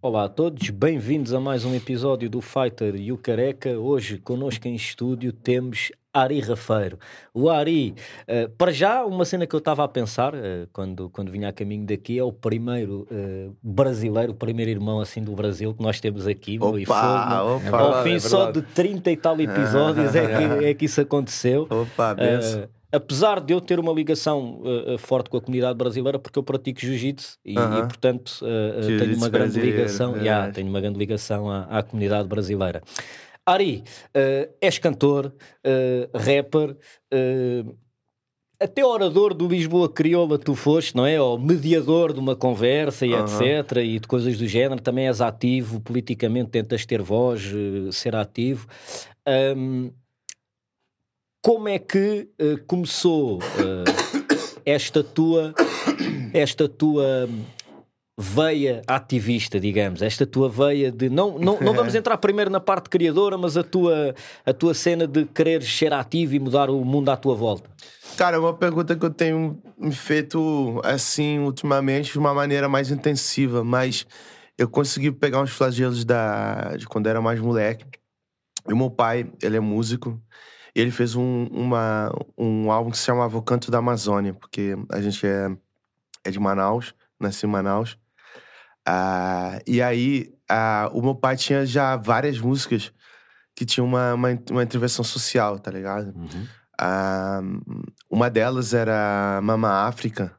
Olá a todos, bem-vindos a mais um episódio do Fighter e o Careca. Hoje, connosco em estúdio, temos Ari Rafeiro. O Ari, uh, para já, uma cena que eu estava a pensar uh, quando, quando vinha a caminho daqui é o primeiro uh, brasileiro, o primeiro irmão assim do Brasil que nós temos aqui. Opa, e fogo, opa, ao fim é só de 30 e tal episódios é, que, é que isso aconteceu. Opa, benção. Apesar de eu ter uma ligação uh, forte com a comunidade brasileira, porque eu pratico jiu-jitsu e, uh -huh. e, portanto, uh, tenho uma grande ligação, é. yeah, tenho uma grande ligação à, à comunidade brasileira. Ari, és cantor, rapper, até orador do Lisboa Crioula tu foste, não é? Ou mediador de uma conversa e etc. E de coisas do género. Também és ativo politicamente, tentas ter voz, ser ativo. Um, como é que uh, começou uh, esta tua esta tua veia ativista, digamos, esta tua veia de não, não, não vamos entrar primeiro na parte criadora, mas a tua, a tua cena de querer ser ativo e mudar o mundo à tua volta? Cara, é uma pergunta que eu tenho me feito assim ultimamente de uma maneira mais intensiva, mas eu consegui pegar uns flagelos da, de quando era mais moleque. E meu pai, ele é músico, ele fez um, uma, um álbum que se chamava O Canto da Amazônia, porque a gente é, é de Manaus, nasci em Manaus. Ah, e aí, ah, o meu pai tinha já várias músicas que tinham uma, uma, uma intervenção social, tá ligado? Uhum. Ah, uma delas era Mama África.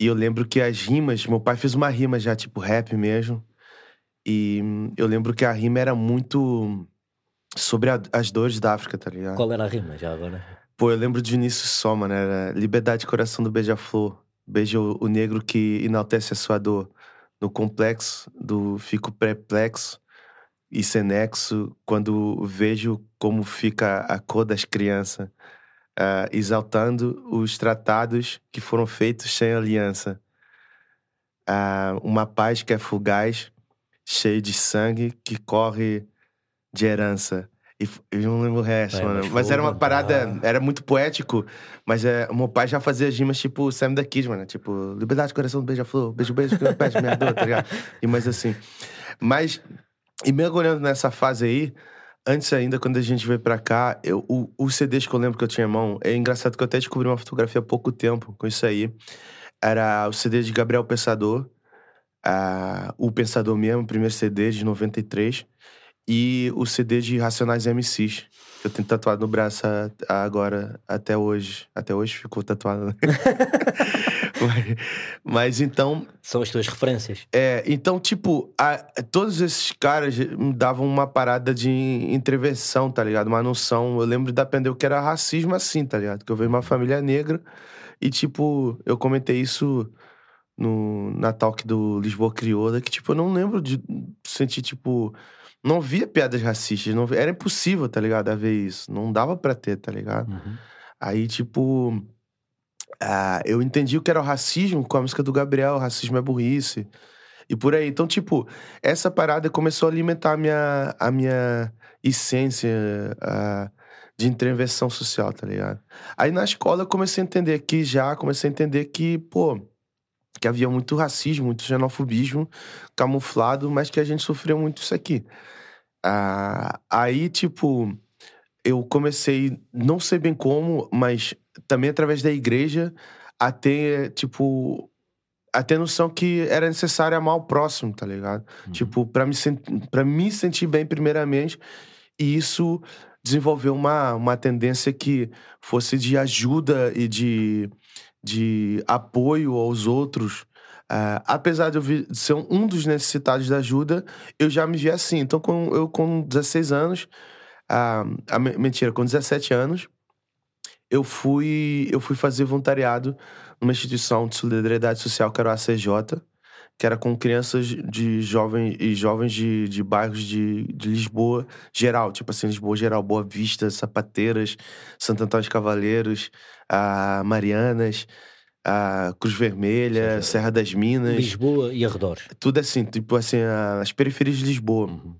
E eu lembro que as rimas, meu pai fez uma rima já, tipo rap mesmo. E eu lembro que a rima era muito sobre a, as dores da África, tá ligado? Qual era a rima já agora? Pô, eu lembro de Vinícius Soma, né? Era Liberdade, coração do beija-flor. Beijo o negro que enaltece a sua dor. No complexo do fico perplexo e sem nexo quando vejo como fica a cor das crianças, uh, exaltando os tratados que foram feitos sem aliança. Uh, uma paz que é fugaz, cheio de sangue que corre de herança. E eu não lembro o resto, é, mano. Mas, mas era uma parada, ah. era muito poético. Mas é, meu pai já fazia rimas tipo Sam da Kid, mano. Tipo, liberdade, coração do beija-flor, beijo, beijo, que eu pede minha dor, tá ligado? E mais assim. Mas, e mergulhando nessa fase aí, antes ainda, quando a gente veio pra cá, eu, o, os CDs que eu lembro que eu tinha em mão, é engraçado que eu até descobri uma fotografia há pouco tempo com isso aí. Era o CD de Gabriel Pensador, uh, o Pensador mesmo, o primeiro CD de 93 e o CD de Racionais MCs. Eu tenho tatuado no braço agora, até hoje. Até hoje ficou tatuado. Mas, mas, então. São as tuas referências. É, então, tipo, a, todos esses caras me davam uma parada de intervenção, tá ligado? Uma noção. Eu lembro de aprender o que era racismo assim, tá ligado? Que eu de uma família negra e, tipo, eu comentei isso no, na talk do Lisboa Crioula, que, tipo, eu não lembro de sentir, tipo não via piadas racistas, não via, era impossível, tá ligado? A ver isso. Não dava pra ter, tá ligado? Uhum. Aí, tipo. Uh, eu entendi o que era o racismo com a música do Gabriel, racismo é burrice. E por aí. Então, tipo, essa parada começou a alimentar a minha, a minha essência uh, de intervenção social, tá ligado? Aí na escola eu comecei a entender aqui já, comecei a entender que, pô, que havia muito racismo, muito xenofobismo camuflado, mas que a gente sofreu muito isso aqui. Ah, aí, tipo, eu comecei, não sei bem como, mas também através da igreja, a ter, tipo, a ter noção que era necessário amar o próximo, tá ligado? Uhum. Tipo, pra me, pra me sentir bem, primeiramente, e isso desenvolveu uma, uma tendência que fosse de ajuda e de de apoio aos outros, uh, apesar de eu ser um dos necessitados da ajuda, eu já me vi assim. Então, com, eu com 16 anos, uh, mentira, com 17 anos, eu fui, eu fui fazer voluntariado numa instituição de solidariedade social que era o ACJ, que era com crianças de jovens e jovens de, de bairros de, de Lisboa geral, tipo assim, Lisboa geral, Boa Vista, Sapateiras, Santo Antônio de Cavaleiros, a Marianas, a Cruz Vermelha, Serra das Minas. Lisboa e arredores. Tudo assim, tipo assim, as periferias de Lisboa. Uhum.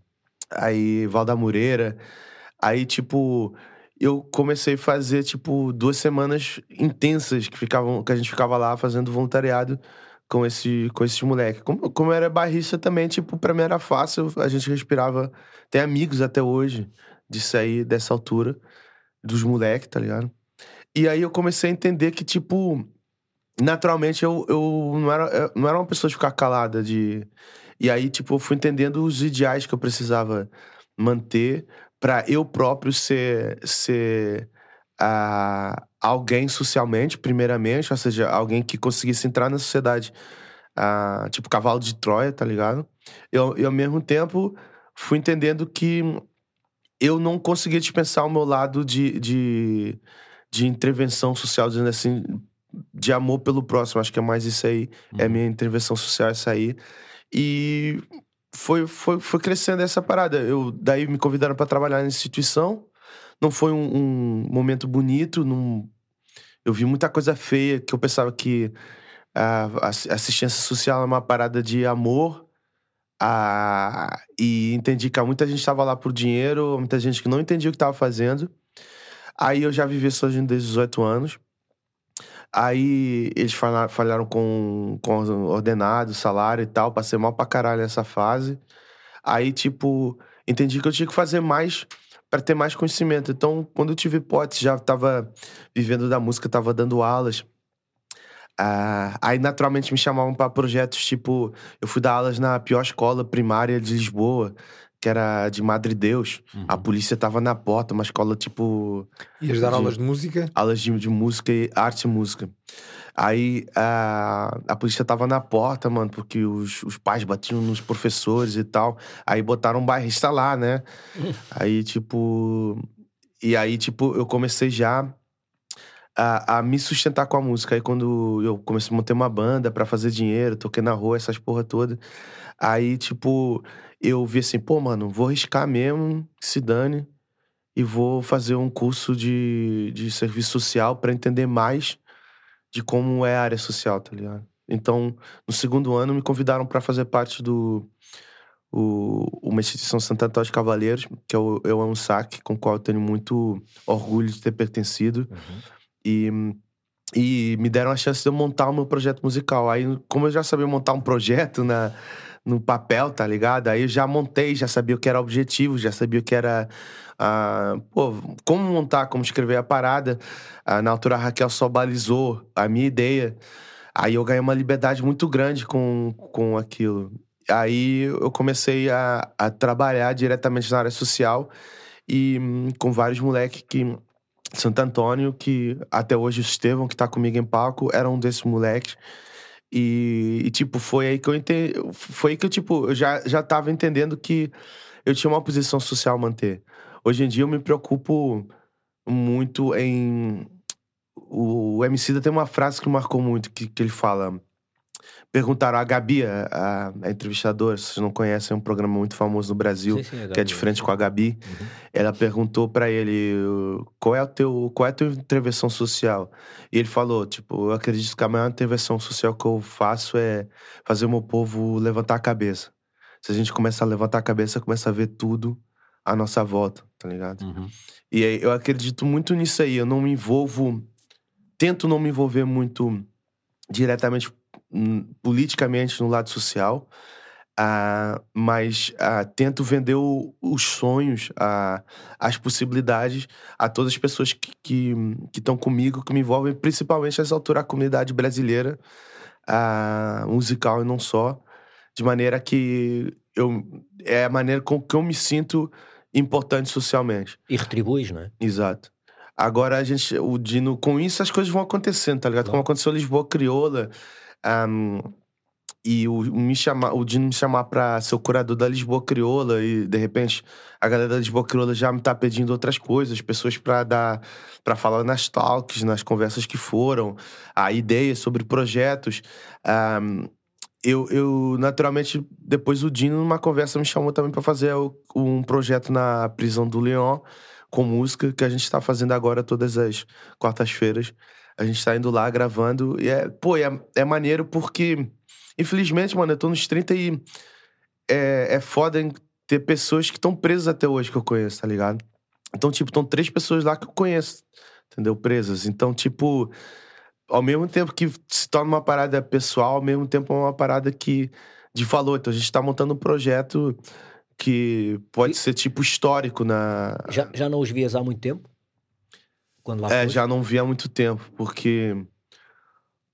Aí, Val da Moreira. Aí, tipo, eu comecei a fazer, tipo, duas semanas intensas que, ficavam, que a gente ficava lá fazendo voluntariado com, esse, com esses moleques. Como, como era barrista também, tipo, pra mim era fácil, a gente respirava. Tem amigos até hoje de sair dessa altura, dos moleques, tá ligado? E aí eu comecei a entender que, tipo, naturalmente eu, eu não, era, eu não era uma pessoa de ficar calada, de. E aí, tipo, eu fui entendendo os ideais que eu precisava manter para eu próprio ser, ser uh, alguém socialmente, primeiramente, ou seja, alguém que conseguisse entrar na sociedade, uh, tipo cavalo de Troia, tá ligado? Eu, e ao mesmo tempo fui entendendo que eu não conseguia dispensar o meu lado de, de, de intervenção social, dizendo assim, de amor pelo próximo. Acho que é mais isso aí. Uhum. É minha intervenção social, essa aí. E foi, foi, foi crescendo essa parada. Eu, daí me convidaram para trabalhar na instituição. Não foi um, um momento bonito. Num... Eu vi muita coisa feia que eu pensava que a assistência social é uma parada de amor. Ah, e entendi que muita gente estava lá por dinheiro, muita gente que não entendia o que estava fazendo. Aí eu já vivi sozinho desde os 18 anos. Aí eles falharam com, com ordenado, salário e tal. Passei mal pra caralho nessa fase. Aí, tipo, entendi que eu tinha que fazer mais para ter mais conhecimento. Então, quando eu tive hipótese, já tava vivendo da música, tava dando aulas. Ah, aí, naturalmente, me chamavam para projetos tipo. Eu fui dar aulas na pior escola primária de Lisboa que era de Madre Deus. Uhum. A polícia tava na porta, uma escola tipo. Ias dar de, aulas de música? Aulas de, de música e arte e música. Aí a, a polícia tava na porta, mano, porque os, os pais batiam nos professores e tal. Aí botaram um bairrista lá, né? aí, tipo. E aí, tipo, eu comecei já a, a, me sustentar com a música. Aí quando eu comecei a manter uma banda para fazer dinheiro, toquei na rua, essas porra toda. Aí, tipo, eu vi assim, pô, mano, vou arriscar mesmo, se dane, e vou fazer um curso de, de serviço social para entender mais de como é a área social, tá ligado? Então, no segundo ano, me convidaram para fazer parte do o, uma instituição Santo Antônio de Cavaleiros, que é o, é um saque com o qual eu tenho muito orgulho de ter pertencido. Uhum. E, e me deram a chance de eu montar o meu projeto musical. Aí, como eu já sabia montar um projeto na, no papel, tá ligado? Aí eu já montei, já sabia o que era objetivo, já sabia o que era. Uh, pô, como montar, como escrever a parada. Uh, na altura a Raquel só balizou a minha ideia. Aí eu ganhei uma liberdade muito grande com, com aquilo. Aí eu comecei a, a trabalhar diretamente na área social e hum, com vários moleques que. Santo Antônio, que até hoje o Estevão, que tá comigo em palco, era um desses moleques. E, e, tipo, foi aí que eu entendi. Foi aí que eu, tipo, eu já, já tava entendendo que eu tinha uma posição social a manter. Hoje em dia eu me preocupo muito em. O, MC da tem uma frase que marcou muito, que, que ele fala. Perguntaram a Gabi, a, a, entrevistadora, se vocês não conhecem, é um programa muito famoso no Brasil, sim, sim, Gabi, que é de frente com a Gabi. Uhum. Ela perguntou para ele qual é, o teu, qual é a tua intervenção social. E ele falou, tipo, eu acredito que a maior intervenção social que eu faço é fazer o meu povo levantar a cabeça. Se a gente começa a levantar a cabeça, começa a ver tudo à nossa volta, tá ligado? Uhum. E eu acredito muito nisso aí. Eu não me envolvo, tento não me envolver muito diretamente politicamente no lado social, uh, mas uh, tento vender o, os sonhos, uh, as possibilidades a todas as pessoas que estão comigo, que me envolvem, principalmente essa altura a comunidade brasileira musical e não só, de maneira que eu é a maneira com que eu me sinto importante socialmente. E retribuis, não é? Exato. Agora a gente, o Dino, com isso as coisas vão acontecendo, tá ligado? Como aconteceu Lisboa Crioula, um, e o, me chamar, o Dino me chamar pra ser o curador da Lisboa Crioula e de repente a galera da Lisboa Crioula já me tá pedindo outras coisas, pessoas para dar para falar nas talks, nas conversas que foram, a ideias sobre projetos. Um, eu, eu, naturalmente, depois o Dino, numa conversa, me chamou também para fazer um projeto na prisão do Leão, com música, que a gente tá fazendo agora todas as quartas-feiras. A gente tá indo lá gravando. E é, pô, é, é maneiro porque, infelizmente, mano, eu tô nos 30 e é, é foda ter pessoas que estão presas até hoje que eu conheço, tá ligado? Então, tipo, estão três pessoas lá que eu conheço, entendeu? Presas. Então, tipo, ao mesmo tempo que se torna uma parada pessoal, ao mesmo tempo é uma parada que de valor. Então a gente tá montando um projeto que pode e... ser tipo histórico na. Já, já não os vias há muito tempo? Quando lá é, foi? já não vi há muito tempo, porque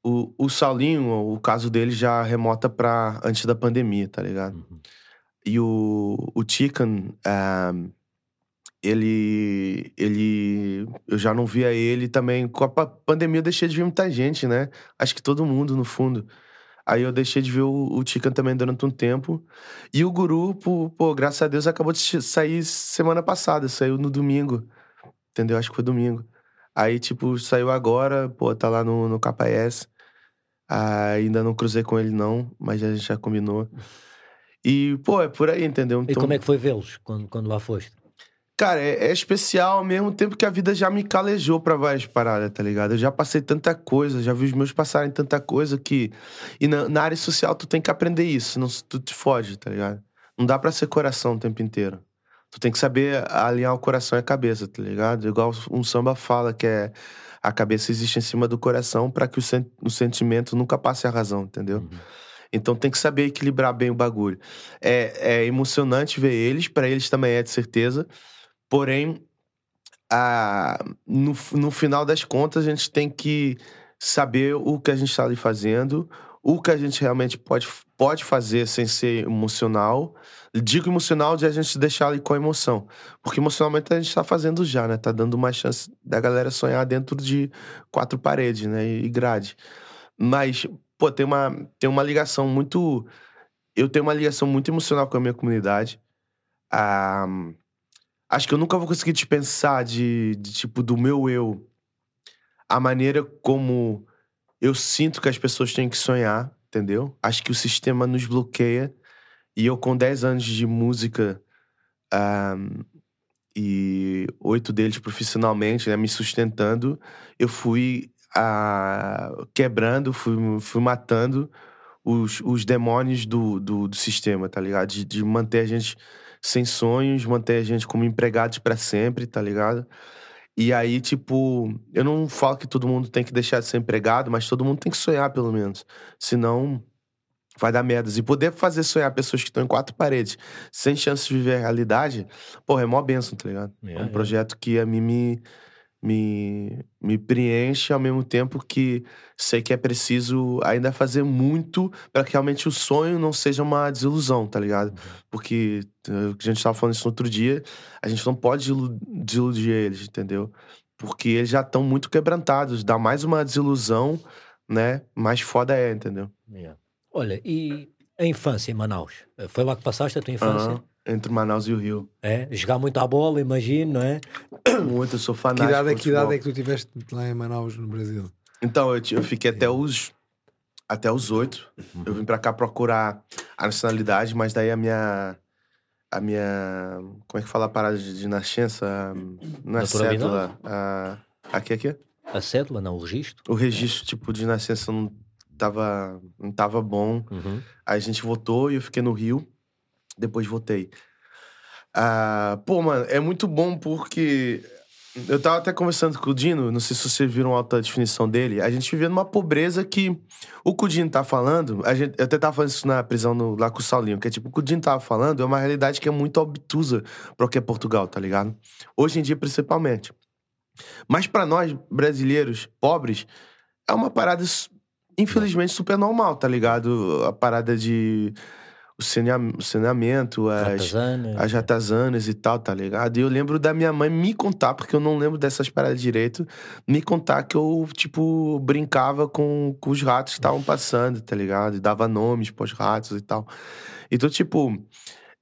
o, o Saulinho, o caso dele já remota pra antes da pandemia, tá ligado? Uhum. E o, o Chicken, uh, ele, ele. Eu já não via ele também. Com a pandemia eu deixei de ver muita gente, né? Acho que todo mundo, no fundo. Aí eu deixei de ver o, o também durante um tempo. E o Guru, pô, pô, graças a Deus, acabou de sair semana passada. Saiu no domingo. Entendeu? Acho que foi domingo. Aí, tipo, saiu agora, pô, tá lá no, no KS. Ah, ainda não cruzei com ele, não, mas a gente já combinou. E, pô, é por aí, entendeu? Então... E como é que foi vê-los quando, quando lá foste? Cara, é, é, especial ao mesmo tempo que a vida já me calejou pra várias paradas, tá ligado? Eu já passei tanta coisa, já vi os meus passarem tanta coisa que. E na, na área social tu tem que aprender isso, senão tu te foge, tá ligado? Não dá pra ser coração o tempo inteiro. Tu tem que saber alinhar o coração e a cabeça, tá ligado? Igual um samba fala que é a cabeça existe em cima do coração para que o, sen o sentimento nunca passe a razão, entendeu? Uhum. Então tem que saber equilibrar bem o bagulho. É, é emocionante ver eles, para eles também é de certeza. Porém, a, no, no final das contas, a gente tem que saber o que a gente está ali fazendo, o que a gente realmente pode, pode fazer sem ser emocional. Digo emocional de a gente deixar ali com a emoção. Porque emocionalmente a gente está fazendo já, né? Tá dando uma chance da galera sonhar dentro de quatro paredes, né? E grade. Mas, pô, tem uma, tem uma ligação muito. Eu tenho uma ligação muito emocional com a minha comunidade. Ah, Acho que eu nunca vou conseguir dispensar de, de tipo, do meu eu. A maneira como eu sinto que as pessoas têm que sonhar, entendeu? Acho que o sistema nos bloqueia. E eu, com 10 anos de música um, e oito deles profissionalmente, né, me sustentando, eu fui uh, quebrando, fui, fui matando os, os demônios do, do, do sistema, tá ligado? De, de manter a gente sem sonhos, manter a gente como empregados para sempre, tá ligado? E aí, tipo, eu não falo que todo mundo tem que deixar de ser empregado, mas todo mundo tem que sonhar, pelo menos. Senão, vai dar merdas. E poder fazer sonhar pessoas que estão em quatro paredes, sem chance de viver a realidade, porra, é mó benção, tá ligado? É, é um projeto que a mim me, me, me preenche ao mesmo tempo que sei que é preciso ainda fazer muito para que realmente o sonho não seja uma desilusão, tá ligado? Uhum. Porque eh, a gente estava falando isso no outro dia, a gente não pode desiludir eles, entendeu? Porque eles já estão muito quebrantados, dá mais uma desilusão, né? Mais foda é, entendeu? Yeah. Olha, e a infância em Manaus? Foi lá que passaste a tua infância? Uhum entre Manaus e o Rio. É, jogar muito à bola, imagino, não é? Muito, eu sou fanático. Que idade, é, que idade é que tu tiveste lá em Manaus, no Brasil? Então, eu, eu fiquei até os até os oito. Uhum. Eu vim para cá procurar a nacionalidade, mas daí a minha a minha como é que fala a parada de, de nascença? Não é cédula, a, aqui aqui. A cédula, não, o registro. O registro tipo de nascença não tava não tava bom. Uhum. Aí a gente votou e eu fiquei no Rio depois voltei. Ah, pô, mano, é muito bom porque eu tava até conversando com o Dino, não sei se vocês viram a alta definição dele. A gente vivia numa pobreza que o que o Dino tá falando, a gente, eu até tava falando isso na prisão no, lá com o Saulinho, que é tipo, o que o Dino tava falando é uma realidade que é muito obtusa pra o que é Portugal, tá ligado? Hoje em dia, principalmente. Mas para nós, brasileiros pobres, é uma parada, infelizmente, super normal, tá ligado? A parada de o saneamento, as, as ratazanas e tal, tá ligado? E eu lembro da minha mãe me contar, porque eu não lembro dessas paradas direito, me contar que eu, tipo, brincava com, com os ratos que estavam passando, tá ligado? E dava nomes pros ratos e tal. Então, tipo,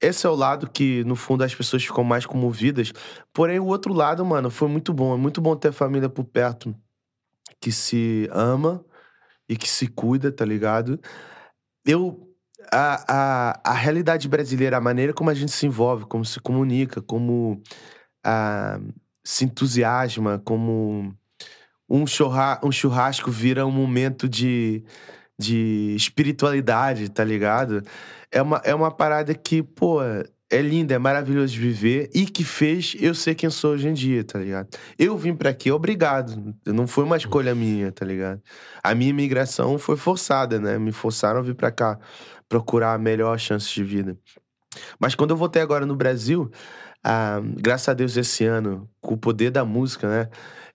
esse é o lado que, no fundo, as pessoas ficam mais comovidas. Porém, o outro lado, mano, foi muito bom. É muito bom ter a família por perto que se ama e que se cuida, tá ligado? Eu a, a, a realidade brasileira, a maneira como a gente se envolve, como se comunica, como a, se entusiasma, como um, churra, um churrasco vira um momento de, de espiritualidade, tá ligado? É uma, é uma parada que, pô, é lindo, é maravilhoso de viver e que fez eu ser quem sou hoje em dia, tá ligado? Eu vim para aqui, obrigado. Não foi uma escolha minha, tá ligado? A minha imigração foi forçada, né? Me forçaram a vir para cá procurar a melhor chance de vida. Mas quando eu voltei agora no Brasil, ah, graças a Deus esse ano, com o poder da música, né?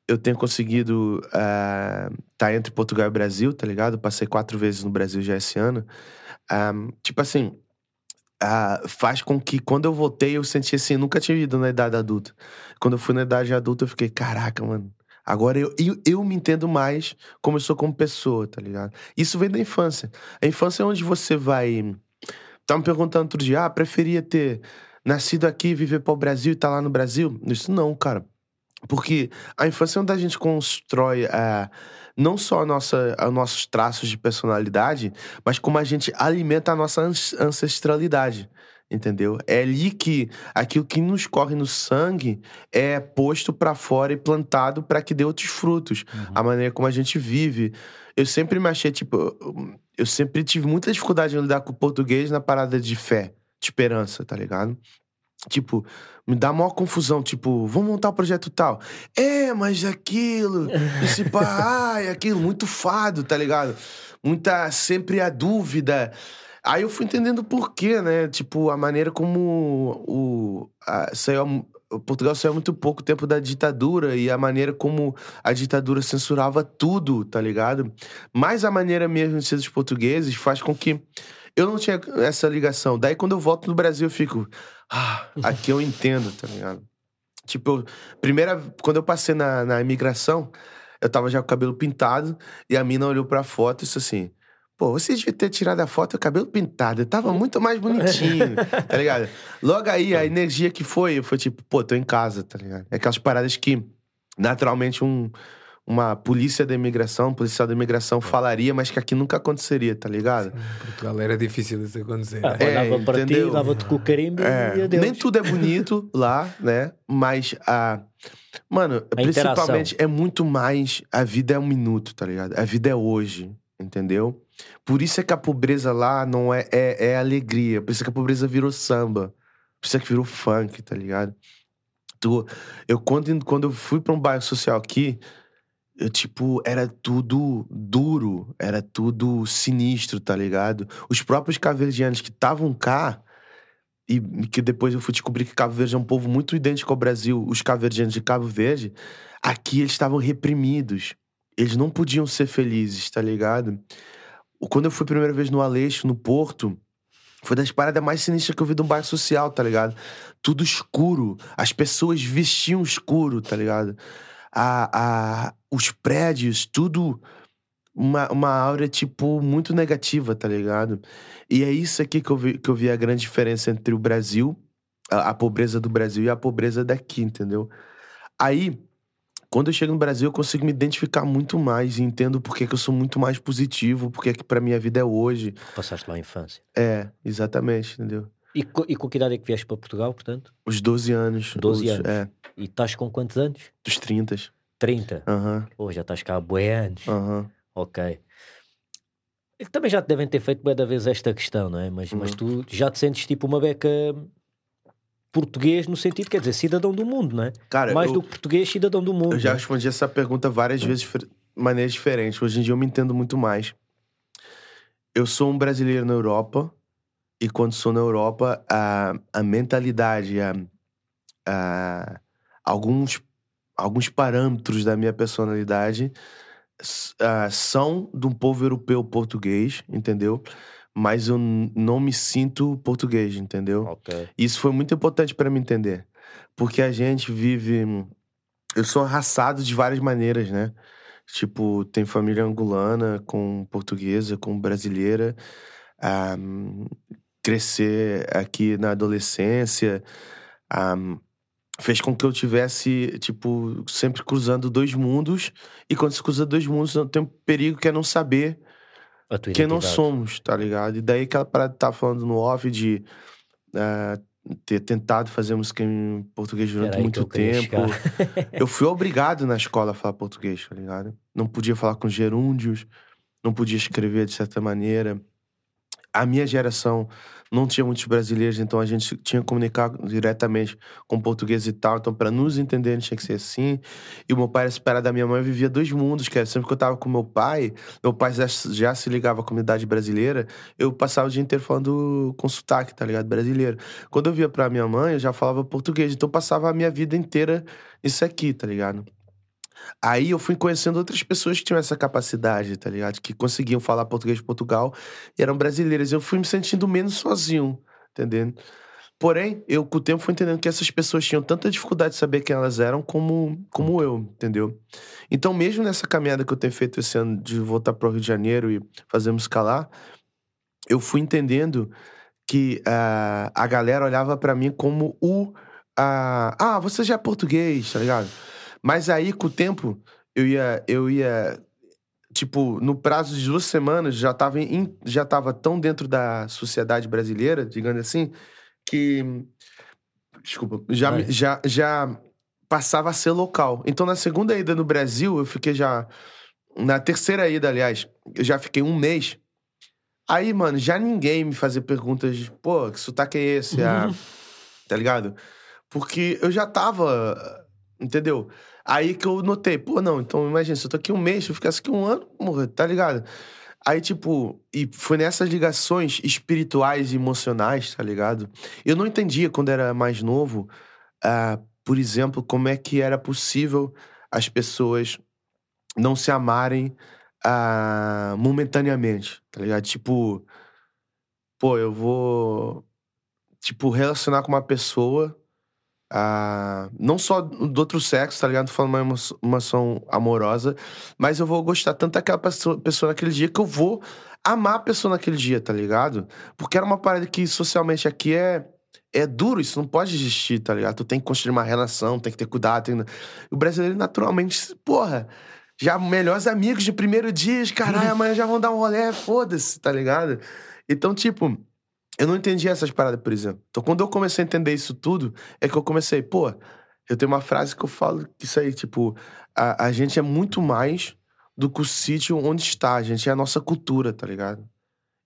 Eu tenho conseguido estar uh, tá entre Portugal e Brasil, tá ligado? Passei quatro vezes no Brasil já esse ano. Um, tipo assim, uh, faz com que quando eu voltei eu senti assim, nunca tinha ido na idade adulta. Quando eu fui na idade adulta eu fiquei, caraca, mano. Agora eu, eu, eu me entendo mais como eu sou como pessoa, tá ligado? Isso vem da infância. A infância é onde você vai. Tava me perguntando outro dia, ah, preferia ter nascido aqui, viver para o Brasil e tá lá no Brasil? Isso não, cara. Porque a infância é onde a gente constrói uh, não só a nossa, os nossos traços de personalidade, mas como a gente alimenta a nossa ancestralidade. Entendeu? É ali que aquilo que nos corre no sangue é posto para fora e plantado para que dê outros frutos. Uhum. A maneira como a gente vive. Eu sempre me achei, tipo, eu sempre tive muita dificuldade em lidar com o português na parada de fé, de esperança, tá ligado? Tipo, me dá maior confusão, tipo, vamos montar o um projeto tal. É, mas aquilo, esse pá, ai, aquilo, muito fado, tá ligado? Muita, sempre a dúvida. Aí eu fui entendendo por quê, né? Tipo, a maneira como o, a, saiu, Portugal saiu muito pouco tempo da ditadura e a maneira como a ditadura censurava tudo, tá ligado? Mas a maneira mesmo de ser dos portugueses faz com que eu não tinha essa ligação. Daí quando eu volto no Brasil eu fico, ah, aqui eu entendo, tá ligado? Tipo, primeira. Quando eu passei na, na imigração, eu tava já com o cabelo pintado e a mina olhou pra foto e disse assim. Pô, você devia ter tirado a foto com o cabelo pintado. Eu tava muito mais bonitinho, tá ligado? Logo aí, a energia que foi, foi tipo, pô, tô em casa, tá ligado? É aquelas paradas que, naturalmente, um, uma polícia da imigração, um policial da imigração falaria, mas que aqui nunca aconteceria, tá ligado? Em Portugal era difícil isso acontecer. Ah, é, dava para ti, dava-te com o carimbo é, e adeus. Nem tudo é bonito lá, né? Mas a. Mano, a principalmente interação. é muito mais. A vida é um minuto, tá ligado? A vida é hoje, entendeu? Por isso é que a pobreza lá não é, é, é alegria. Por isso é que a pobreza virou samba. Por isso é que virou funk, tá ligado? Tu, eu, quando, quando eu fui pra um bairro social aqui, eu, tipo, era tudo duro, era tudo sinistro, tá ligado? Os próprios caverdianos que estavam cá, e que depois eu fui descobrir que Cabo Verde é um povo muito idêntico ao Brasil, os caverdianos de Cabo Verde, aqui eles estavam reprimidos. Eles não podiam ser felizes, tá ligado? Quando eu fui a primeira vez no Aleixo, no Porto, foi das paradas mais sinistras que eu vi de um bairro social, tá ligado? Tudo escuro. As pessoas vestiam escuro, tá ligado? a, a, os prédios, tudo uma, uma aura, tipo, muito negativa, tá ligado? E é isso aqui que eu vi, que eu vi a grande diferença entre o Brasil, a, a pobreza do Brasil e a pobreza daqui, entendeu? Aí, quando eu chego no Brasil, eu consigo me identificar muito mais e entendo por que, que eu sou muito mais positivo, porque que pra minha vida é hoje. Passaste lá a infância. É, exatamente, entendeu? E, e com que idade é que vieste para Portugal, portanto? Os 12 anos. 12 os, anos. É. E estás com quantos anos? Dos 30. 30? Aham. Uhum. Pô, já estás cá há boi anos. Aham. Uhum. Ok. Também já te devem ter feito bem da vez esta questão, não é? Mas, uhum. mas tu já te sentes tipo uma beca português no sentido, quer dizer, cidadão do mundo, não é? Cara, Mais eu, do que português, cidadão do mundo. Eu já é? respondi essa pergunta várias vezes de maneiras diferentes. Hoje em dia eu me entendo muito mais. Eu sou um brasileiro na Europa e quando sou na Europa, a, a mentalidade, a, a, alguns, alguns parâmetros da minha personalidade uh, são de um povo europeu português, entendeu? Mas eu não me sinto português, entendeu? Okay. Isso foi muito importante para me entender. Porque a gente vive. Eu sou arrasado de várias maneiras, né? Tipo, tem família angolana com portuguesa, com brasileira. Um, ah, crescer aqui na adolescência um, fez com que eu tivesse, tipo, sempre cruzando dois mundos. E quando se cruza dois mundos, tem um perigo que é não saber quem não somos, tá ligado? E daí aquela parada que tá falando no off de uh, ter tentado fazer música em português durante muito tempo. eu fui obrigado na escola a falar português, tá ligado? Não podia falar com gerúndios, não podia escrever de certa maneira a minha geração não tinha muitos brasileiros, então a gente tinha que comunicar diretamente com português e tal. Então, para nos entender, tinha que ser assim. E o meu pai era separado da minha mãe, vivia dois mundos, que era sempre que eu tava com meu pai, meu pai já, já se ligava à comunidade brasileira, eu passava o dia inteiro falando com sotaque, tá ligado? Brasileiro. Quando eu via pra minha mãe, eu já falava português, então eu passava a minha vida inteira isso aqui, tá ligado? Aí eu fui conhecendo outras pessoas que tinham essa capacidade, tá ligado? Que conseguiam falar português de Portugal e eram brasileiras. Eu fui me sentindo menos sozinho, entendendo? Porém, eu com o tempo fui entendendo que essas pessoas tinham tanta dificuldade de saber quem elas eram como, como eu, entendeu? Então, mesmo nessa caminhada que eu tenho feito esse ano de voltar para o Rio de Janeiro e fazer música lá, eu fui entendendo que uh, a galera olhava para mim como o. Uh, ah, você já é português, tá ligado? Mas aí, com o tempo, eu ia, eu ia tipo, no prazo de duas semanas, já tava, já tava tão dentro da sociedade brasileira, digamos assim, que. Desculpa, já, já, já passava a ser local. Então, na segunda ida no Brasil, eu fiquei já. Na terceira ida, aliás, eu já fiquei um mês. Aí, mano, já ninguém me fazia perguntas de, pô, que sotaque é esse? Ah, tá ligado? Porque eu já tava. Entendeu? Aí que eu notei, pô, não, então imagina, se eu tô aqui um mês, se eu ficasse aqui um ano, morrer, tá ligado? Aí, tipo, e foi nessas ligações espirituais e emocionais, tá ligado? Eu não entendia quando era mais novo, uh, por exemplo, como é que era possível as pessoas não se amarem uh, momentaneamente, tá ligado? Tipo, pô, eu vou, tipo, relacionar com uma pessoa não só do outro sexo, tá ligado? Tô falando uma emoção amorosa, mas eu vou gostar tanto daquela pessoa, pessoa naquele dia que eu vou amar a pessoa naquele dia, tá ligado? Porque era uma parada que socialmente aqui é é duro, isso não pode existir, tá ligado? Tu tem que construir uma relação, tem que ter cuidado. Tem... O brasileiro, naturalmente, porra, já melhores amigos de primeiro dia, caralho, amanhã já vão dar um rolê, foda-se, tá ligado? Então, tipo, eu não entendi essas paradas, por exemplo. Então, quando eu comecei a entender isso tudo, é que eu comecei, pô, eu tenho uma frase que eu falo isso aí, tipo, a, a gente é muito mais do que o sítio onde está, a gente é a nossa cultura, tá ligado?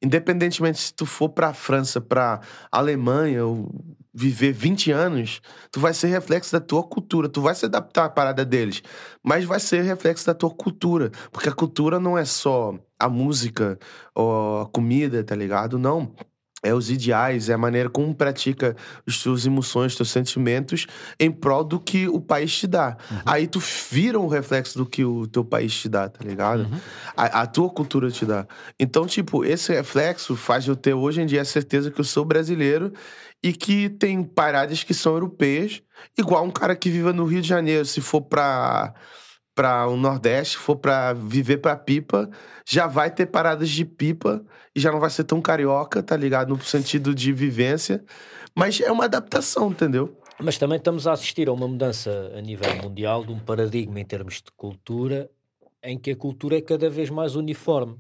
Independentemente se tu for pra França, pra Alemanha, ou viver 20 anos, tu vai ser reflexo da tua cultura. Tu vai se adaptar à parada deles, mas vai ser reflexo da tua cultura. Porque a cultura não é só a música ou a comida, tá ligado? Não é os ideais, é a maneira como pratica as suas emoções, os seus sentimentos em prol do que o país te dá. Uhum. Aí tu vira um reflexo do que o teu país te dá, tá ligado? Uhum. A, a, tua cultura te dá. Então, tipo, esse reflexo faz eu ter hoje em dia a certeza que eu sou brasileiro e que tem paradas que são europeias, igual um cara que viva no Rio de Janeiro, se for pra para o Nordeste, for para viver para pipa, já vai ter paradas de pipa e já não vai ser tão carioca, tá ligado? No sentido de vivência. Mas é uma adaptação, entendeu? Mas também estamos a assistir a uma mudança a nível mundial de um paradigma em termos de cultura, em que a cultura é cada vez mais uniforme.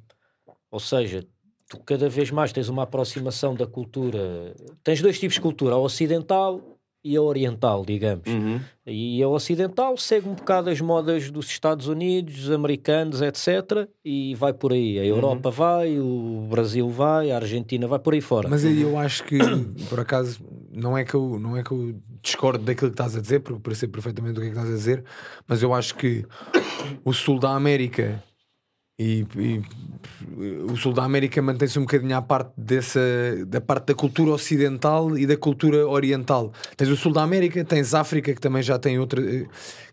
Ou seja, tu cada vez mais tens uma aproximação da cultura. Tens dois tipos de cultura, a ocidental e a oriental, digamos. Uhum. E a ocidental segue um bocado as modas dos Estados Unidos, dos americanos, etc. E vai por aí. A uhum. Europa uhum. vai, o Brasil vai, a Argentina vai por aí fora. Mas aí eu acho que, por acaso, não é que eu, não é que eu discordo daquilo que estás a dizer, porque percebo perfeitamente o que é que estás a dizer, mas eu acho que o sul da América e, e, o sul da América mantém-se um bocadinho à parte dessa da parte da cultura ocidental e da cultura oriental. Tens o sul da América, tens África que também já tem outra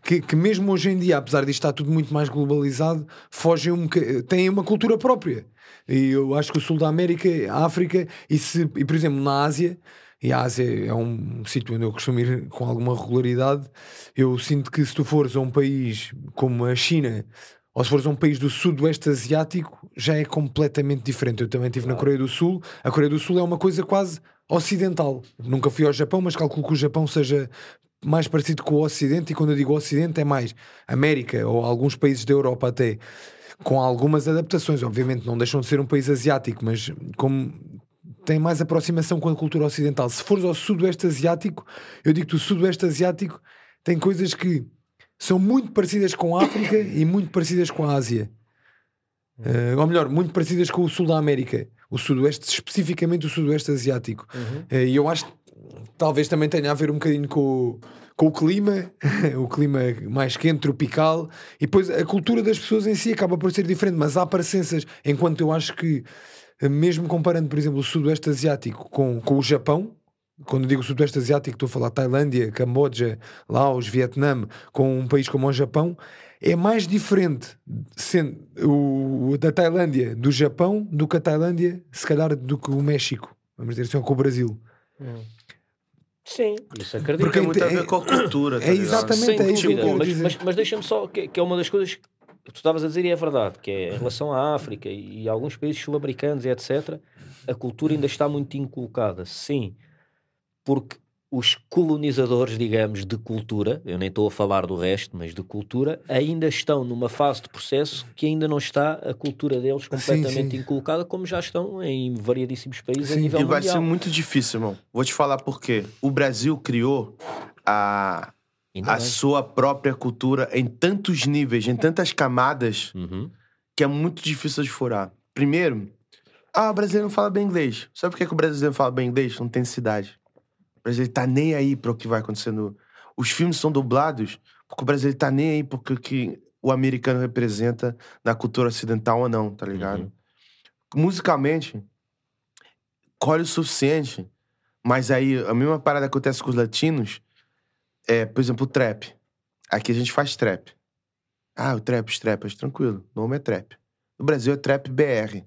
que, que mesmo hoje em dia, apesar disto estar tudo muito mais globalizado, foge um tem uma cultura própria. E eu acho que o sul da América, a África e se e por exemplo na Ásia e a Ásia é um sítio onde eu costumo ir com alguma regularidade. Eu sinto que se tu fores a um país como a China ou se fores a um país do sudoeste asiático, já é completamente diferente. Eu também estive na Coreia do Sul. A Coreia do Sul é uma coisa quase ocidental. Nunca fui ao Japão, mas calculo que o Japão seja mais parecido com o Ocidente. E quando eu digo Ocidente, é mais América ou alguns países da Europa até. Com algumas adaptações, obviamente, não deixam de ser um país asiático, mas como tem mais aproximação com a cultura ocidental. Se fores ao sudoeste asiático, eu digo que o sudoeste asiático tem coisas que são muito parecidas com a África e muito parecidas com a Ásia. Uh, ou melhor, muito parecidas com o sul da América. O Sudoeste, especificamente o Sudoeste Asiático. Uhum. Eh, E eu acho que talvez também tenha a ver um bocadinho com, o- com o clima, o clima mais quente, tropical, e depois a cultura das pessoas em si acaba por ser diferente, mas há parecenças, enquanto eu acho que, eh, mesmo comparando, por exemplo, o Sudoeste Asiático com, com o Japão, quando eu digo Sudoeste Asiático, estou a falar Tailândia, Camboja, Laos, Vietnã, com um país como o Japão, é mais diferente sendo o, da Tailândia do Japão do que a Tailândia, se calhar, do que o México. Vamos dizer assim, ou com o Brasil. Sim, isso acredito. Porque tem muito a é- ver com a cultura. tá é ligado? exatamente é isso mas, mas, mas deixa-me só, que, que é uma das coisas que tu estavas a dizer e é verdade, que é em relação à África e, alguns países sul-americanos e etc., a cultura ainda está muito inculcada. Sim, porque os colonizadores, digamos, de cultura, eu nem estou a falar do resto, mas de cultura, ainda estão numa fase de processo que ainda não está a cultura deles completamente sim. inculcada, como já estão em variadíssimos países a Sim, nível E vai mundial. ser muito difícil, irmão. Vou te falar por quê. O Brasil criou a, Ainda a bem. sua própria cultura em tantos níveis, em tantas camadas, Uhum. que é muito difícil de furar. Primeiro, ah, o brasileiro não fala bem inglês. Sabe por que, que o brasileiro fala bem inglês? Não tem cidade. O brasileiro tá nem aí para o que vai acontecendo. Os filmes são dublados porque o brasileiro tá nem aí porque o que o americano representa na cultura ocidental ou não, tá ligado? Uhum. Musicalmente, colhe o suficiente, mas aí a mesma parada acontece com os latinos é, por exemplo, o trap. Aqui a gente faz trap. Ah, o trap, os trappers, tranquilo. O nome é trap. No Brasil é trap BR.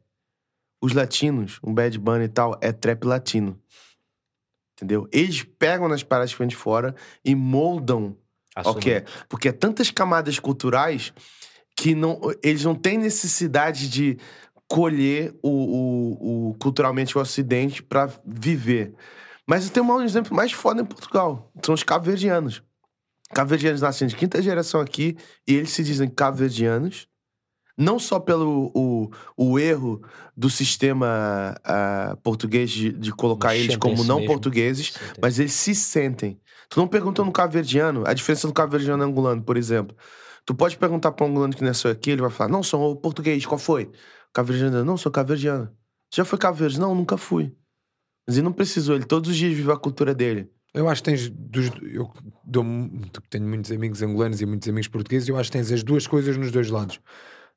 Os latinos, um Bad Bunny e tal, é trap latino. Entendeu? Eles pegam nas paradas que vêm de fora e moldam o que é. Porque é tantas camadas culturais que não, eles não têm necessidade de colher o, o, o culturalmente o Ocidente para viver. Mas eu tenho um exemplo mais foda em Portugal. São os cabo-verdianos. Cabo-verdianos nascem de quinta geração aqui e eles se dizem cabo-verdianos. Não só pelo o, o erro do sistema ah, português de, de colocar eles como não mesmo. portugueses, Sentem. mas eles se sentem. Tu não pergunta no cabo-verdiano a diferença do cabo-verdiano e angolano, por exemplo. Tu pode perguntar para um angolano que nasceu aqui, ele vai falar: Não, sou português, qual foi? Cabo-verdiano, não, sou cabo-verdiano. Já foi cabo-verde? Não, nunca fui. Mas ele não precisou, ele todos os dias vive a cultura dele. Eu acho que tens dos, eu dou, tenho muitos amigos angolanos e muitos amigos portugueses, eu acho que tens as duas coisas nos dois lados.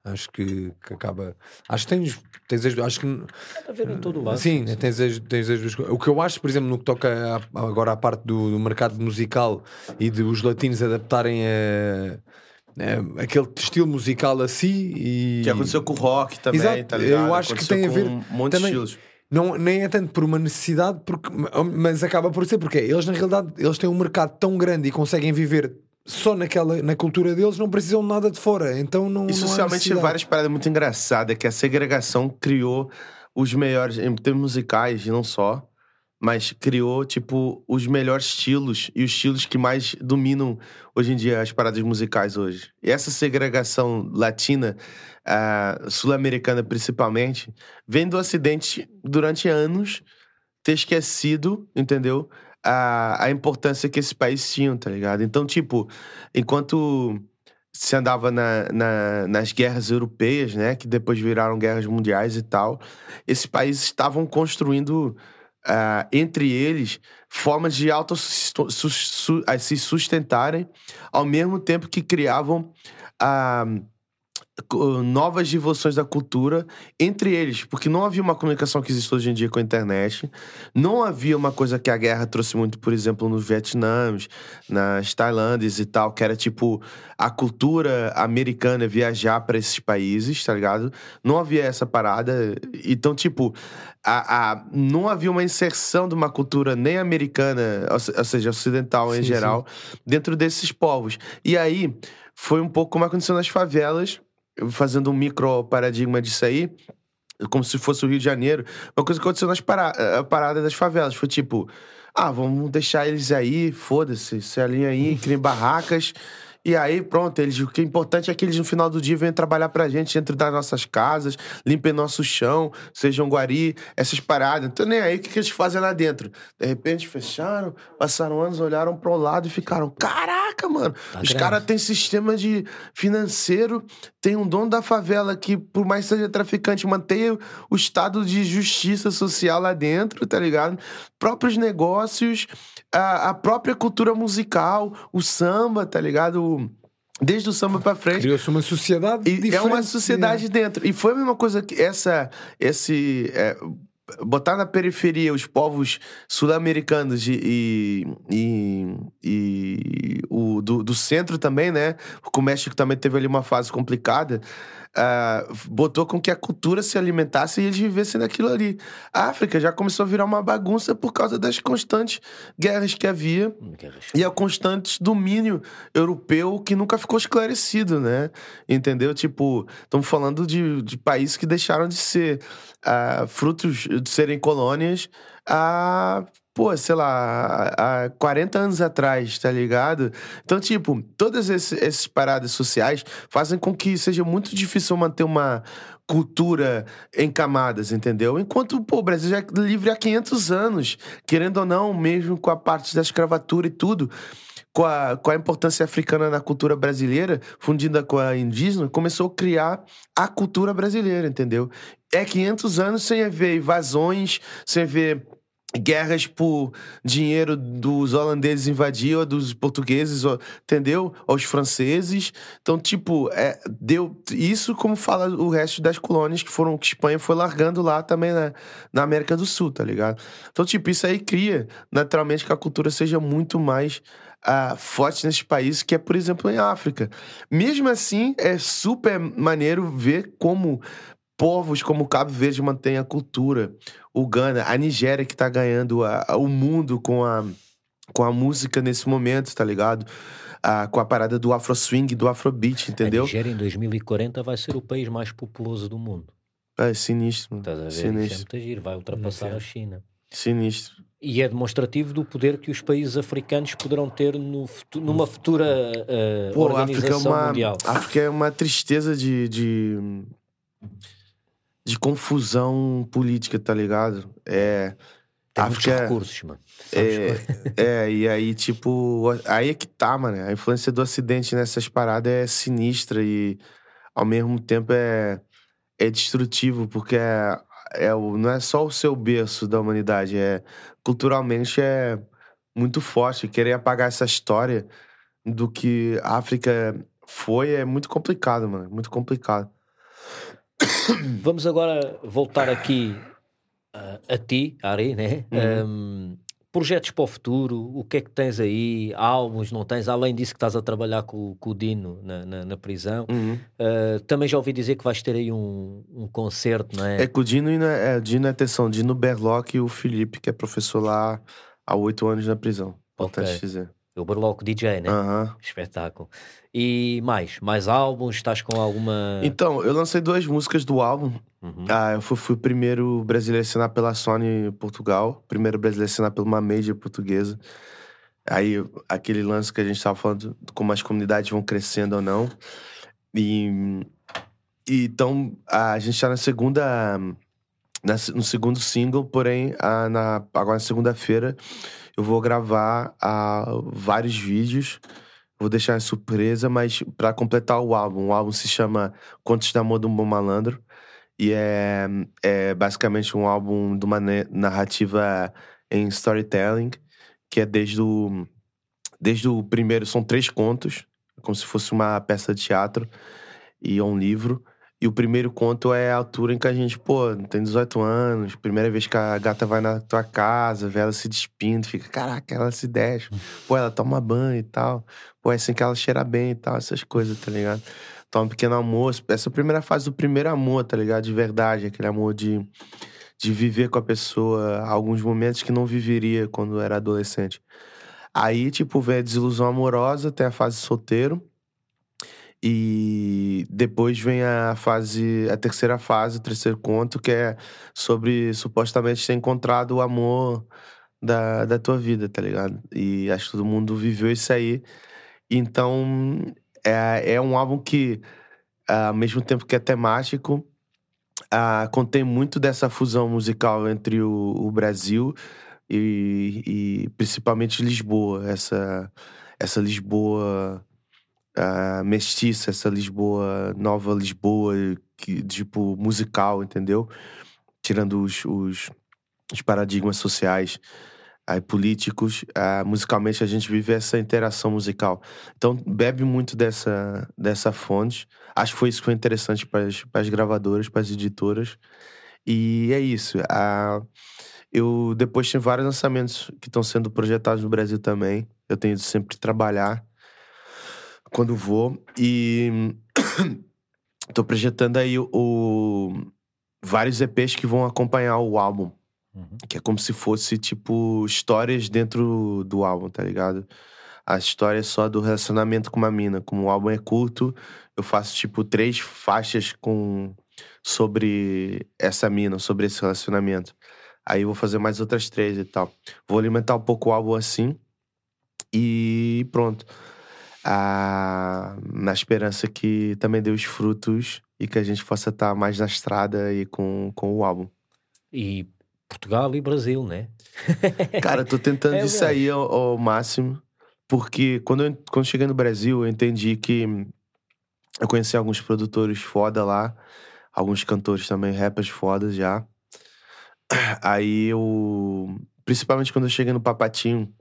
Acho que, que acaba. Acho que tens, tens as, acho que Deve haver em todo o lado. Sim, tens as, tens as duas coisas. O que eu acho, por exemplo, no que toca a- agora à parte do, do mercado musical e de os latinos adaptarem a, a- aquele estilo musical a si e Que aconteceu com o rock também, Exato, tá ligado? eu acho que Aconteceu tem a ver Um monte também- de estilos. não, nem é tanto por uma necessidade, porque, mas acaba por ser porque eles na realidade eles têm um mercado tão grande e conseguem viver só naquela na cultura deles, não precisam de nada de fora. Então não. E não socialmente necessidade. várias paradas muito engraçadas, que a segregação criou os melhores, em termos musicais, e não só, mas criou, tipo, os melhores estilos e os estilos que mais dominam hoje em dia as paradas musicais hoje. E essa segregação latina, ah, sul-americana principalmente, vem do Ocidente durante anos ter esquecido, entendeu? A, a importância que esse país tinha, tá ligado? Então, tipo, enquanto se andava na, na- nas guerras europeias, né? Que depois viraram guerras mundiais e tal. Esses países estavam construindo, ah, entre eles, formas de auto se sustentarem, ao mesmo tempo que criavam co- novas devoções da cultura entre eles, porque não havia uma comunicação que existe hoje em dia com a internet, não havia uma coisa que a guerra trouxe muito, por exemplo, nos Vietnãs, nas Tailândias e tal, que era tipo a cultura americana viajar para esses países, tá ligado? Não havia essa parada, então tipo a, a- não havia uma inserção de uma cultura nem americana, ou ou seja, ocidental em Sim, geral, dentro desses povos. E aí foi um pouco como aconteceu nas favelas, fazendo um micro paradigma disso aí, como se fosse o Rio de Janeiro. Uma coisa que aconteceu nas para a parada das favelas. Foi tipo, ah, vamos deixar eles aí, foda-se, se alinha aí, criem barracas. E aí, pronto, eles, o que é importante é que eles no final do dia venham trabalhar pra gente dentro das nossas casas, limpem nosso chão, sejam guari, essas paradas. Então, nem aí o que, que eles fazem lá dentro. De repente, fecharam, passaram anos, olharam pro lado e ficaram, caraca, mano. Tá Os caras têm sistema de financeiro, tem um dono da favela que, por mais que seja traficante, mantém o estado de justiça social lá dentro, tá ligado? Próprios negócios, a, a própria cultura musical, o samba, tá ligado? Desde o samba pra frente. Criou-se uma sociedade E diferente. é uma sociedade dentro. E foi a mesma coisa que essa. Esse. é, botar na periferia os povos sul-americanos e, e, e, e o do, do centro também, né? Porque o México também teve ali uma fase complicada. Ah, botou com que a cultura se alimentasse e eles vivessem daquilo ali. A África já começou a virar uma bagunça por causa das constantes guerras que havia Guerras. e ao constante domínio europeu que nunca ficou esclarecido, né? Entendeu? Tipo, estamos falando de, de países que deixaram de ser ah, frutos de serem colônias há, pô, sei lá, há 40 anos atrás, tá ligado? Então, tipo, todas esses, essas paradas sociais fazem com que seja muito difícil manter uma cultura em camadas, entendeu? Enquanto, pô, o Brasil já é livre há 500 anos, querendo ou não, mesmo com a parte da escravatura e tudo, com a, com a importância africana na cultura brasileira, fundida com a indígena, começou a criar a cultura brasileira, entendeu? É 500 anos sem haver invasões, sem haver guerras por dinheiro dos holandeses invadir ou dos portugueses, entendeu? Aos franceses. Então, tipo, é, deu isso como fala o resto das colônias que foram que Espanha foi largando lá também na, na América do Sul, tá ligado? Então, tipo, isso aí cria naturalmente que a cultura seja muito mais ah, forte nesses países, que é, por exemplo, em África. Mesmo assim, é super maneiro ver como povos como o Cabo Verde mantêm a cultura. O Ghana, a Nigéria que tá ganhando a- a- o mundo com a, com a música nesse momento, tá ligado? Ah, com a parada do Afro Swing, do Afrobeat, entendeu? A Nigéria em 2040 vai ser o país mais populoso do mundo. É sinistro. Estás a ver? É Sinistro. muito giro, vai ultrapassar é. a China. Sinistro. E é demonstrativo do poder que os países africanos poderão ter no numa futura eh, Pô, a África é organização uma, mundial. a África é uma tristeza de, de, de confusão política, tá ligado? É. Tem África é- recursos, mano. Sabes qual- É, é, e aí, tipo, aí é que tá, mano. A influência do Ocidente nessas paradas é sinistra e, ao mesmo tempo, é, é destrutivo, porque é, é não é só o seu berço da humanidade, é culturalmente é muito forte. Querer apagar essa história do que a África foi é muito complicado, mano. Muito complicado. Vamos agora voltar aqui ah, a ti, Ari, né? Uhum. Um, projetos para o futuro, o que é que tens aí? Álbuns, não tens? Além disso que estás a trabalhar com, com o Dino na, na, na prisão. Uhum. Ah, também já ouvi dizer que vais ter aí um, um concerto, não é? É que o Dino, e é, o Dino, atenção, o Dino Berlock e o Felipe, que é professor lá há oito anos na prisão. Importante Ok. dizer. O Berloco DJ, né? Aham. Espetáculo. E mais? Mais álbuns? Estás com alguma. Então, eu lancei duas músicas do álbum. Uhum. Ah, eu fui, fui o primeiro brasileiro a assinar pela Sony Portugal, primeiro brasileiro a assinar por uma major portuguesa. Aí, aquele lance que a gente tava falando, como as comunidades vão crescendo ou não. E, e então, a gente tá na segunda. na no segundo single, porém, ah, na, agora na segunda-feira, eu vou gravar ah, vários vídeos. Vou deixar surpresa, mas pra completar o álbum. O álbum se chama Contos de Amor de um Bom Malandro. E é, é basicamente um álbum de uma narrativa em storytelling, que é desde o, desde o primeiro, são três contos, como se fosse uma peça de teatro e um livro. E o primeiro conto é a altura em que a gente, pô, tem 18 anos, primeira vez que a gata vai na tua casa, vê ela se despindo, fica, caraca, ela se desce, pô, ela toma banho e tal, pô, é assim que ela cheira bem e tal, essas coisas, tá ligado? Então, um pequeno amor, essa é primeira fase do primeiro amor, tá ligado? De verdade, aquele amor de, de viver com a pessoa alguns momentos que não viveria quando era adolescente. Aí, tipo, vem a desilusão amorosa, tem a fase solteiro. E depois vem a fase, a terceira fase, o terceiro conto, que é sobre supostamente ter encontrado o amor da, da tua vida, tá ligado? E acho que todo mundo viveu isso aí. Então, é, é um álbum que, ao mesmo tempo que é temático, ah, contém muito dessa fusão musical entre o, o Brasil e, e principalmente Lisboa. Essa, essa Lisboa uh, mestiça, essa Lisboa, nova Lisboa, que, tipo, musical, entendeu? Tirando os, os, os paradigmas sociais uh, políticos, uh, musicalmente a gente vive essa interação musical. Então, bebe muito dessa, dessa fonte. Acho que foi isso que foi interessante para as gravadoras, para as editoras. E é isso. Uh, eu depois tenho vários lançamentos que estão sendo projetados no Brasil também. Eu tenho sempre trabalhar quando vou. E tô projetando aí o, o, vários EPs que vão acompanhar o álbum. Uhum. Que é como se fosse, tipo, histórias dentro do álbum, tá ligado? A história é só do relacionamento com uma mina. Como o álbum é curto, eu faço, tipo, três faixas com sobre essa mina, sobre esse relacionamento. Aí eu vou fazer mais outras três e tal. Vou alimentar um pouco o álbum assim. E pronto ah, na esperança que também dê os frutos e que a gente possa estar mais na estrada e com, com o álbum. E Portugal e Brasil, né? Cara, tô tentando é, isso aí ao, ao, máximo, porque quando eu, quando cheguei no Brasil, eu entendi que eu conheci alguns produtores foda lá, alguns cantores também, rappers fodas já. Aí eu. Principalmente quando eu cheguei no Papatinho,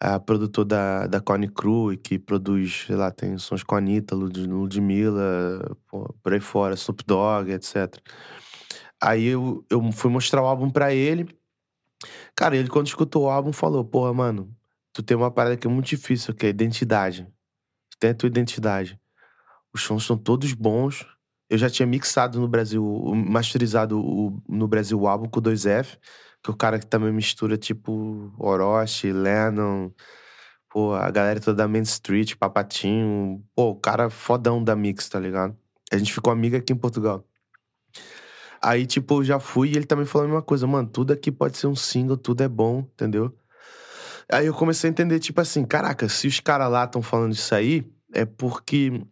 a produtor da, da Cone Crew, que produz, sei lá, tem sons com a Anitta, Lud, Ludmilla, por aí fora, Snoop Dogg, etc. Aí eu, eu fui mostrar o álbum pra ele. Cara, ele quando escutou o álbum falou, porra, mano, tu tem uma parada que é muito difícil, que é identidade. Tu tem a tua identidade. Os sons são todos bons. Eu já tinha mixado no Brasil, masterizado no Brasil o álbum com 2F que o cara que também mistura, tipo, Orochi, Lennon, pô, a galera toda da Main Street, Papatinho, pô, o cara fodão da Mix, tá ligado? A gente ficou amiga aqui em Portugal. Aí, tipo, eu já fui e ele também falou a mesma coisa, mano, tudo aqui pode ser um single, tudo é bom, entendeu? Aí eu comecei a entender, tipo assim, caraca, se os caras lá estão falando isso aí, é porque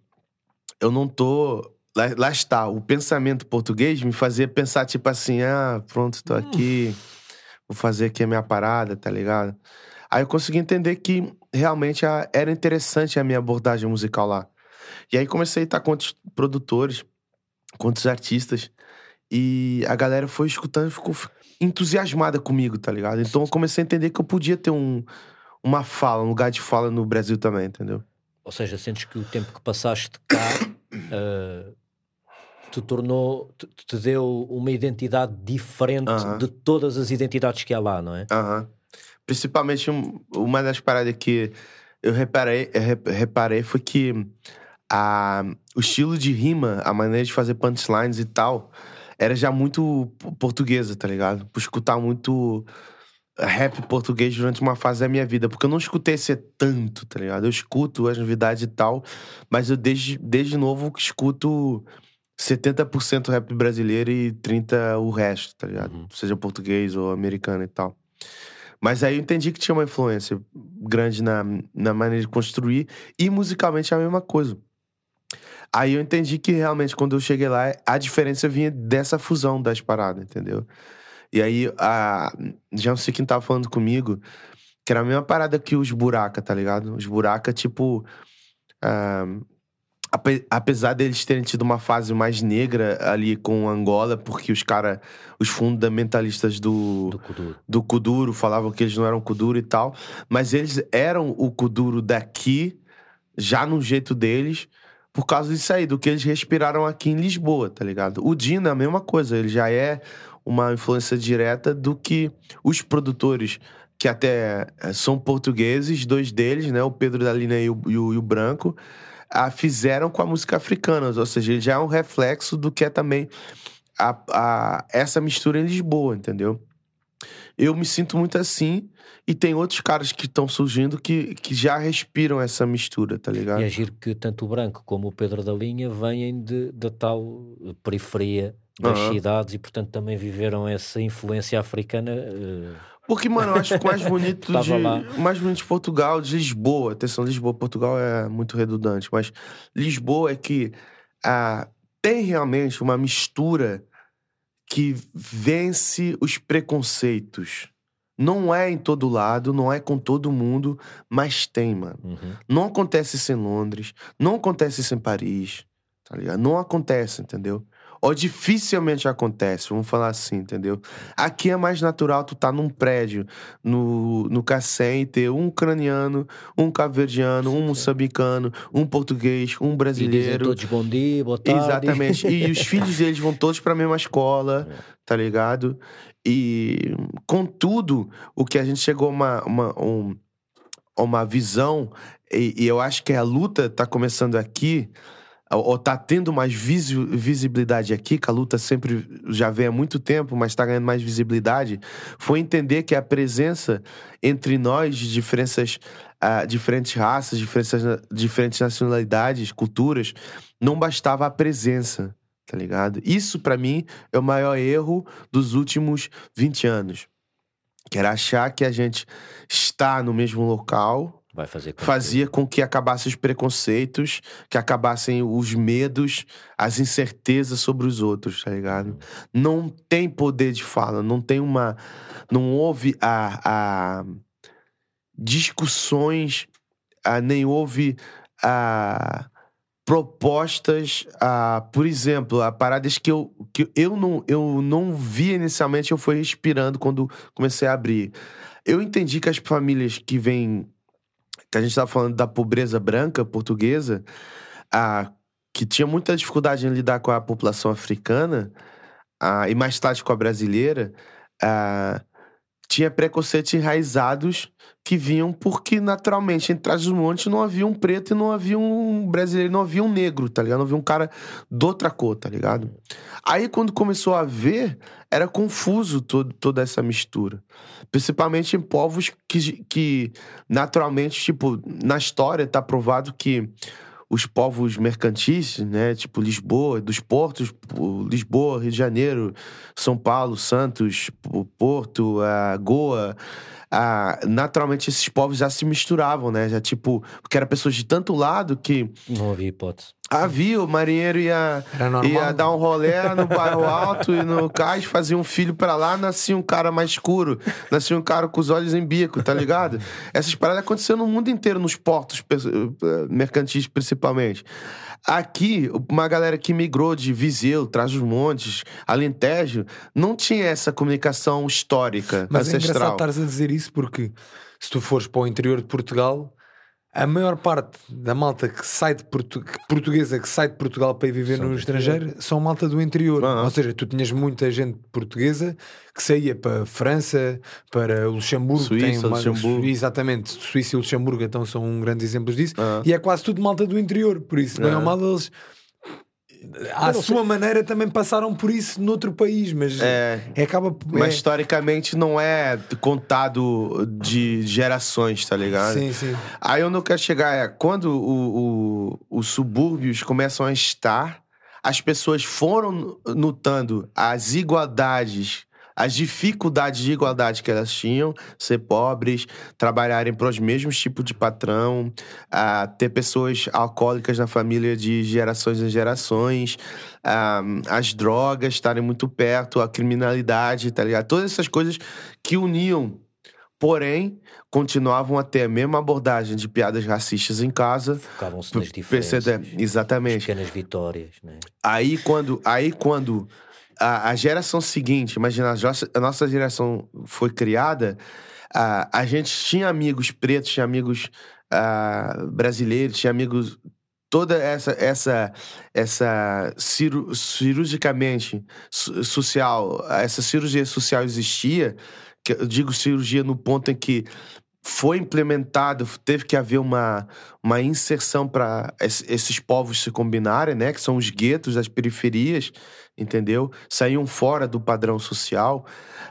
eu não tô. Lá, lá, está, o pensamento português me fazia pensar, tipo assim, ah, pronto, tô aqui. Hum vou fazer aqui a minha parada, tá ligado? Aí eu consegui entender que realmente a, era interessante a minha abordagem musical lá. E aí comecei a estar com outros produtores, com outros artistas. E a galera foi escutando e ficou entusiasmada comigo, tá ligado? Então eu comecei a entender que eu podia ter um, uma fala, um lugar de fala no Brasil também, entendeu? Ou seja, sentes que o tempo que passaste cá uh, te tornou, te, te deu uma identidade diferente uh -huh. de todas as identidades que há lá, não é? Uh -huh. Principalmente uma das paradas que eu reparei, reparei foi que a, o estilo de rima, a maneira de fazer punchlines e tal, era já muito portuguesa, tá ligado? Por escutar muito rap português durante uma fase da minha vida, porque eu não escutei ser tanto, tá ligado? Eu escuto as novidades e tal, mas eu desde, desde novo escuto 70% rap brasileiro e 30% o resto, tá ligado? Uhum. Seja português ou americano e tal. Mas aí eu entendi que tinha uma influência grande na, na maneira de construir e musicalmente é a mesma coisa. Aí eu entendi que realmente quando eu cheguei lá, a diferença vinha dessa fusão das paradas, entendeu? E aí, a, já não sei quem tava falando comigo, que era a mesma parada que os buraca, tá ligado? Os buraca, tipo. Uh, apesar deles terem tido uma fase mais negra ali com Angola, porque os cara, os fundamentalistas do do Kuduro. do Kuduro falavam que eles não eram Kuduro e tal, mas eles eram o Kuduro daqui, já no jeito deles, por causa disso aí, do que eles respiraram aqui em Lisboa, tá ligado? O Dina, a mesma coisa, ele já é uma influência direta do que os produtores que até eh, são portugueses, dois deles, né, o Pedro da Lina e o, e o, e o Branco, a fizeram com a música africana, ou seja, ele já é um reflexo do que é também a, a, essa mistura em Lisboa, entendeu? Eu me sinto muito assim, e tem outros caras que estão surgindo que, que já respiram essa mistura, tá ligado? E é giro que tanto o Branco como o Pedro da Linha vêm de, da tal periferia das uhum. cidades e, portanto, também viveram essa influência africana. Uh porque, mano, eu acho que o mais bonito de. O mais bonito de Portugal, de Lisboa. Atenção, Lisboa, Portugal é muito redundante, mas Lisboa é que ah, tem realmente uma mistura que vence os preconceitos. Não é em todo lado, não é com todo mundo, mas tem, mano. Uhum. Não acontece isso em Londres, não acontece isso em Paris, tá ligado? Não acontece, entendeu? Ou dificilmente acontece, vamos falar assim, entendeu? Aqui é mais natural tu tá num prédio, no, no Cacém, e ter um ucraniano, um cabo-verdiano, um moçambicano, um português, um E brasileiro. todos bom dia, boa tarde. Exatamente. E os filhos deles vão todos pra mesma escola, tá ligado? E, contudo, o que a gente chegou a uma, uma, um- uma visão, e, e eu acho que a luta tá começando aqui, ou tá tendo mais visi- visibilidade aqui, que a luta sempre já vem há muito tempo, mas tá ganhando mais visibilidade, foi entender que a presença entre nós de diferenças, ah, diferentes raças, diferenças, diferentes nacionalidades, culturas, não bastava a presença, tá ligado? Isso, pra mim, é o maior erro dos últimos 20 anos. Que era achar que a gente está no mesmo local Vai fazer com fazia com que acabassem os preconceitos, que acabassem os medos, as incertezas sobre os outros, tá ligado? Não tem poder de fala, não tem uma. Não houve a, a discussões, a, nem houve a propostas, a, por exemplo, a paradas que eu, que eu, não, eu não vi inicialmente, eu fui respirando quando comecei a abrir. Eu entendi que as famílias que vêm que a gente estava falando da pobreza branca portuguesa, a, que tinha muita dificuldade em lidar com a população africana, a, e mais tarde com a brasileira, a, tinha preconceitos enraizados que vinham porque, naturalmente, em trás dos montes não havia um preto e não havia um brasileiro, não havia um negro, tá ligado? Não havia um cara de outra cor, tá ligado? Aí, quando começou a ver, era confuso todo, toda essa mistura. Principalmente em povos que, que, naturalmente, tipo, na história tá provado que os povos mercantis, né, tipo Lisboa, dos portos, Lisboa, Rio de Janeiro, São Paulo, Santos, Porto, a Goa, a, naturalmente esses povos já se misturavam, né, já tipo, porque eram pessoas de tanto lado que Não havia hipótese. havia o marinheiro ia. Ia dar um rolé no bairro alto e no cais, fazia um filho pra lá, nascia um cara mais escuro, nascia um cara com os olhos em bico, tá ligado? Essas paradas aconteceram no mundo inteiro, nos portos eh, mercantis principalmente. Aqui, uma galera que migrou de Viseu, Trás-os-Montes, Alentejo, não tinha essa comunicação histórica, Mas é ancestral. engraçado estares a dizer isso porque se tu fores para o interior de Portugal, a maior parte da malta que sai de Portu- portuguesa que sai de Portugal para ir viver São no estrangeiro são malta do interior. Ah. Ou seja, tu tinhas muita gente portuguesa que saía para França, para o Luxemburgo, Suíça, uma- Luxemburgo. Exatamente, Suíça e Luxemburgo então são grandes exemplos disso. Ah. E é quase tudo malta do interior, por isso, bem Ah. ou mal, eles à sua maneira também passaram por isso noutro país, mas É. é, acaba Mas é- historicamente não é contado de gerações, tá ligado? Sim, sim. Aí eu quero chegar é quando o, o- os subúrbios começam a estar, as pessoas foram notando as igualdades, as dificuldades de igualdade que elas tinham, ser pobres, trabalharem para os mesmos tipos de patrão, ah, ter pessoas alcoólicas na família de gerações em gerações, ah, as drogas estarem muito perto, a criminalidade, tá ligado? Todas essas coisas que uniam Porém, continuavam a ter a mesma abordagem de piadas racistas em casa. Focavam-se P- nas diferenças. Exatamente. Pequenas vitórias, né? Aí quando, aí quando a, a geração seguinte, imagina, a nossa, a geração foi criada, a, a gente tinha amigos pretos, tinha amigos ah, brasileiros, tinha amigos toda essa essa essa ciru, cirurgicamente so- social, essa cirurgia social existia, eu digo cirurgia no ponto em que foi implementado, teve que haver uma, uma inserção para esses povos se combinarem, né? Que são os guetos, as periferias, entendeu? Saíam fora do padrão social.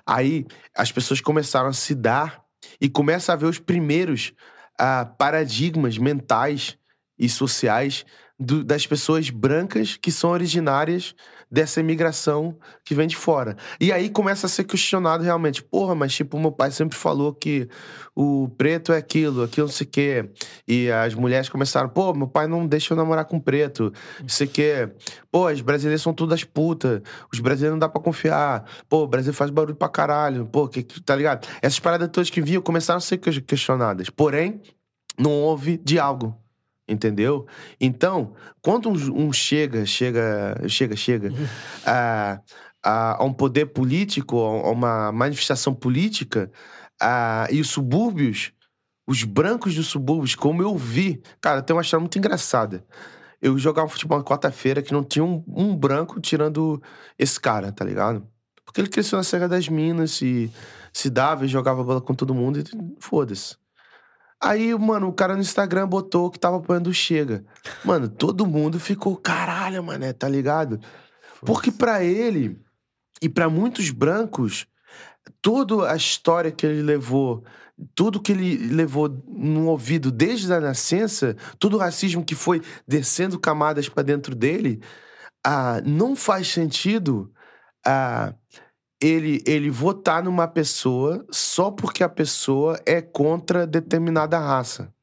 Aí as pessoas começaram a se dar e começa a ver os primeiros ah, paradigmas mentais e sociais do, das pessoas brancas que são originárias dessa imigração que vem de fora. E aí começa a ser questionado realmente. Porra, mas tipo, meu pai sempre falou que o preto é aquilo, aquilo não sei o quê. E as mulheres começaram, pô, meu pai não deixa eu namorar com preto, não sei o quê. Pô, os brasileiros são todas putas, os brasileiros não dá pra confiar. Pô, o Brasil faz barulho pra caralho. Pô, que, tá ligado? Essas paradas todas que vinham começaram a ser questionadas. Porém, não houve diálogo entendeu? Então, quando um, um chega, chega, chega, chega a, a, a, um poder político, a uma manifestação política, a, e os subúrbios, os brancos dos subúrbios, como eu vi, cara, tem uma história muito engraçada. Eu jogava futebol na quarta-feira que não tinha um, um, branco tirando esse cara, tá ligado? Porque ele cresceu na Serra das Minas e se dava e jogava bola com todo mundo e foda-se. Aí, mano, o cara no Instagram botou que tava apoiando o Chega. Mano, todo mundo ficou, caralho, mané, tá ligado? Porque para ele e para muitos brancos, toda a história que ele levou, tudo que ele levou no ouvido desde a nascença, todo o racismo que foi descendo camadas para dentro dele, ah, não faz sentido ah, ele, ele votar numa pessoa só porque a pessoa é contra determinada raça.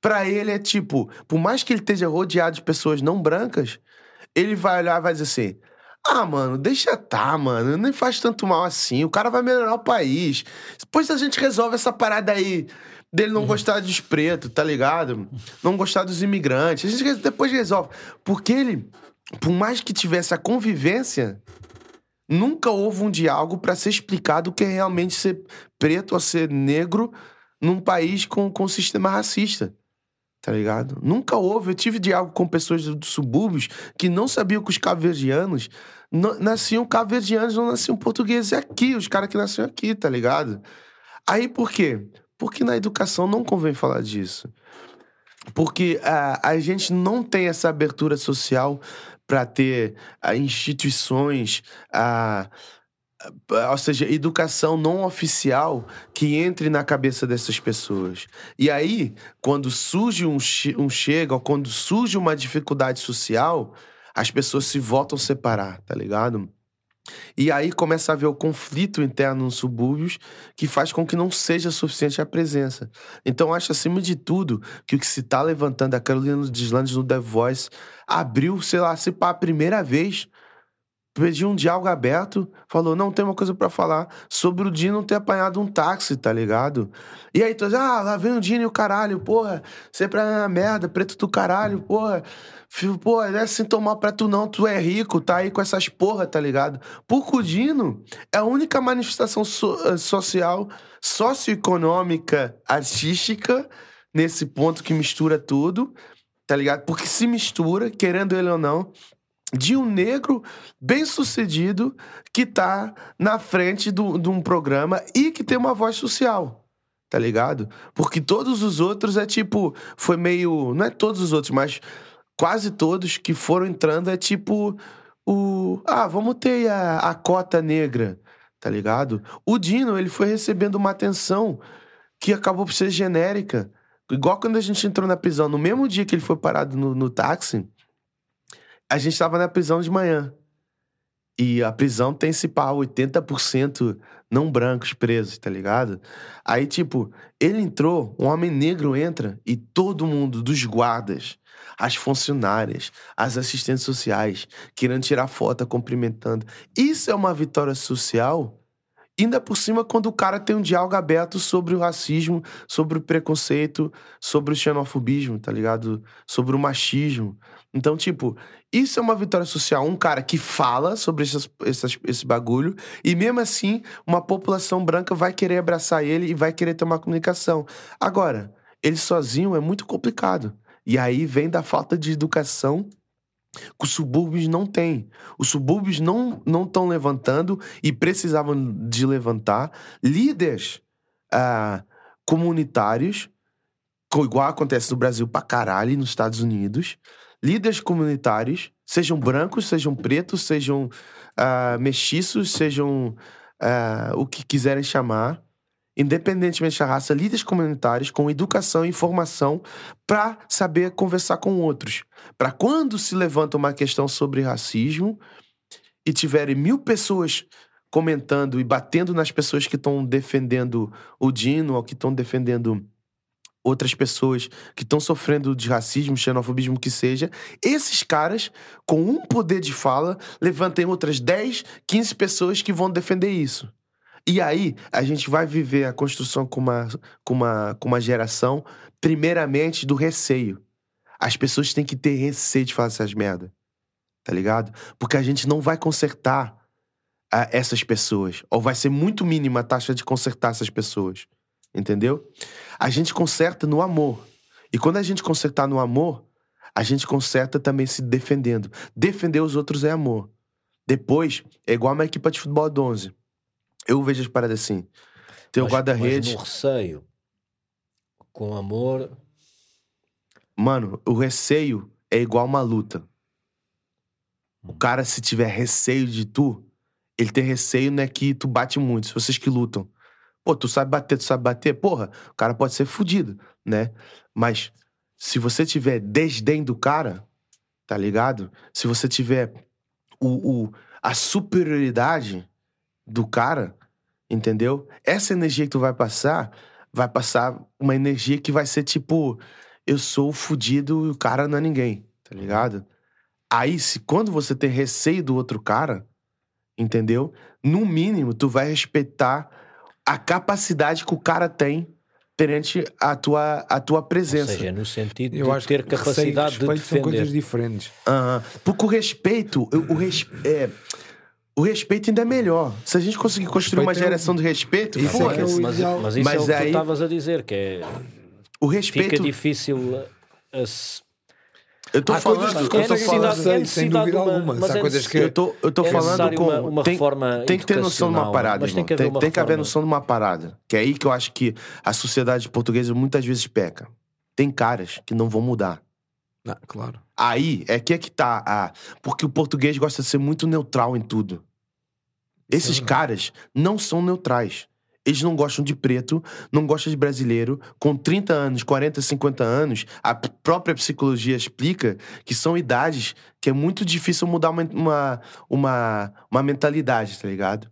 Para ele é tipo, por mais que ele esteja rodeado de pessoas não brancas, ele vai olhar e vai dizer assim: ah, mano, deixa tá, mano. Nem faz tanto mal assim. O cara vai melhorar o país. Depois a gente resolve essa parada aí dele não uhum. gostar dos pretos, tá ligado? Não gostar dos imigrantes. A gente depois resolve. Porque ele, por mais que tivesse a convivência Nunca houve um diálogo para ser explicado o que é realmente ser preto ou ser negro num país com, com sistema racista. Tá ligado? Nunca houve. Eu tive diálogo com pessoas dos subúrbios que não sabiam que os cabo-verdianos nasciam cabo-verdianos, não nasciam portugueses aqui, os caras que nasciam aqui, tá ligado? Aí por quê? Porque na educação não convém falar disso. Porque a, ah, a gente não tem essa abertura social para ter a, instituições, a, ou seja, educação não oficial que entre na cabeça dessas pessoas. E aí, quando surge um, um chega, ou quando surge uma dificuldade social, as pessoas se voltam a separar, tá ligado? E aí começa a haver o conflito interno nos subúrbios que faz com que não seja suficiente a presença. Então, acho, acima de tudo, que o que se está levantando, a Carolina Deslandes no The Voice abriu, sei lá, se para a primeira vez pediu um diálogo aberto, falou, não, tem uma coisa para falar sobre o Dino ter apanhado um táxi, tá ligado? E aí, todos, ah, lá vem o Dino e o caralho, porra, sempre é na merda, preto do caralho, porra, pô, não é assim tomar pra tu não, tu é rico, tá aí com essas porra, tá ligado? Porque o Dino é a única manifestação so eh, social, socioeconômica, artística, nesse ponto que mistura tudo, tá ligado? Porque se mistura, querendo ele ou não, de um negro bem sucedido que tá na frente do, de um programa e que tem uma voz social. Tá ligado? Porque todos os outros é tipo. Foi meio. Não é todos os outros, mas quase todos que foram entrando é tipo. O. Ah, vamos ter a, a cota negra. Tá ligado? O Dino, ele foi recebendo uma atenção que acabou por ser genérica. Igual quando a gente entrou na prisão, no mesmo dia que ele foi parado no, no táxi, a gente tava na prisão de manhã. E a prisão tem se pá 80% não brancos presos, tá ligado? Aí, tipo, ele entrou, um homem negro entra e todo mundo, dos guardas, as funcionárias, as assistentes sociais, querendo tirar foto, cumprimentando. Isso é uma vitória social Ainda por cima, quando o cara tem um diálogo aberto sobre o racismo, sobre o preconceito, sobre o xenofobismo, tá ligado? Sobre o machismo. Então, tipo, isso é uma vitória social. Um cara que fala sobre essas, esse bagulho, e mesmo assim, uma população branca vai querer abraçar ele e vai querer ter uma comunicação. Agora, ele sozinho é muito complicado. E aí vem da falta de educação que os subúrbios não têm. Os subúrbios não estão levantando e precisavam de levantar líderes uh, comunitários, igual acontece no Brasil pra caralho e nos Estados Unidos. Líderes comunitários, sejam brancos, sejam pretos, sejam uh, mestiços, sejam uh, o que quiserem chamar, independentemente da raça, líderes comunitários com educação e informação para saber conversar com outros. Para quando se levanta uma questão sobre racismo e tiverem mil pessoas comentando e batendo nas pessoas que estão defendendo o Dino ou que estão defendendo outras pessoas que estão sofrendo de racismo, xenofobismo que seja, esses caras, com um poder de fala, levantem outras 10, 15 pessoas que vão defender isso. E aí, a gente vai viver a construção com uma, com uma, com uma geração, primeiramente, do receio. As pessoas têm que ter receio de falar essas merda. Tá ligado? Porque a gente não vai consertar a, essas pessoas. Ou vai ser muito mínima a taxa de consertar essas pessoas. Entendeu? A gente conserta no amor. E quando a gente consertar no amor, a gente conserta também se defendendo. Defender os outros é amor. Depois, é igual uma equipa de futebol de 11. Eu vejo as paradas assim. Tem o guarda-redes. Mas receio, com amor, Mano, o receio é igual uma luta. O cara, se tiver receio de tu, ele tem receio, né, que tu bate muito. Se vocês que lutam. Pô, tu sabe bater, tu sabe bater, porra, o cara pode ser fudido, né? Mas se você tiver desdém do cara, tá ligado? Se você tiver o, o- a superioridade do cara, entendeu? Essa energia que tu vai passar, vai passar uma energia que vai ser tipo, eu sou o fudido e o cara não é ninguém, tá ligado? Aí, se quando você tem receio do outro cara, entendeu? No mínimo, tu vai respeitar a capacidade que o cara tem perante a tua, a tua ou presença. seja, no sentido Eu de acho ter capacidade de respeito são coisas defender. diferentes. Aham. Porque o respeito, o, o res- é, o respeito ainda é melhor. Se a gente conseguir construir uma é geração de respeito, Isso é que é o mas, mas isso Mas é o que aí- tu estavas a dizer, que é, o fica respeito. difícil a- a se- Eu tô Há coisas falando. que se eu tô conseguem falando. fazer, sem dúvida uma- alguma. mas há é coisas que. Eu tô, eu tô É falando com. uma- uma tem, reforma tem que ter noção de uma parada, tem irmão. que haver uma tem que haver noção de uma parada. Que é aí que eu acho que a sociedade portuguesa muitas vezes peca. Tem caras que não vão mudar. Não, claro. Aí é que é que tá. A... Porque o português gosta de ser muito neutral em tudo. Esses caras não são neutrais. Eles não gostam de preto, não gostam de brasileiro. Com 30 anos, 40, 50 anos, a própria psicologia explica que são idades que é muito difícil mudar uma, uma, uma, uma mentalidade, tá ligado?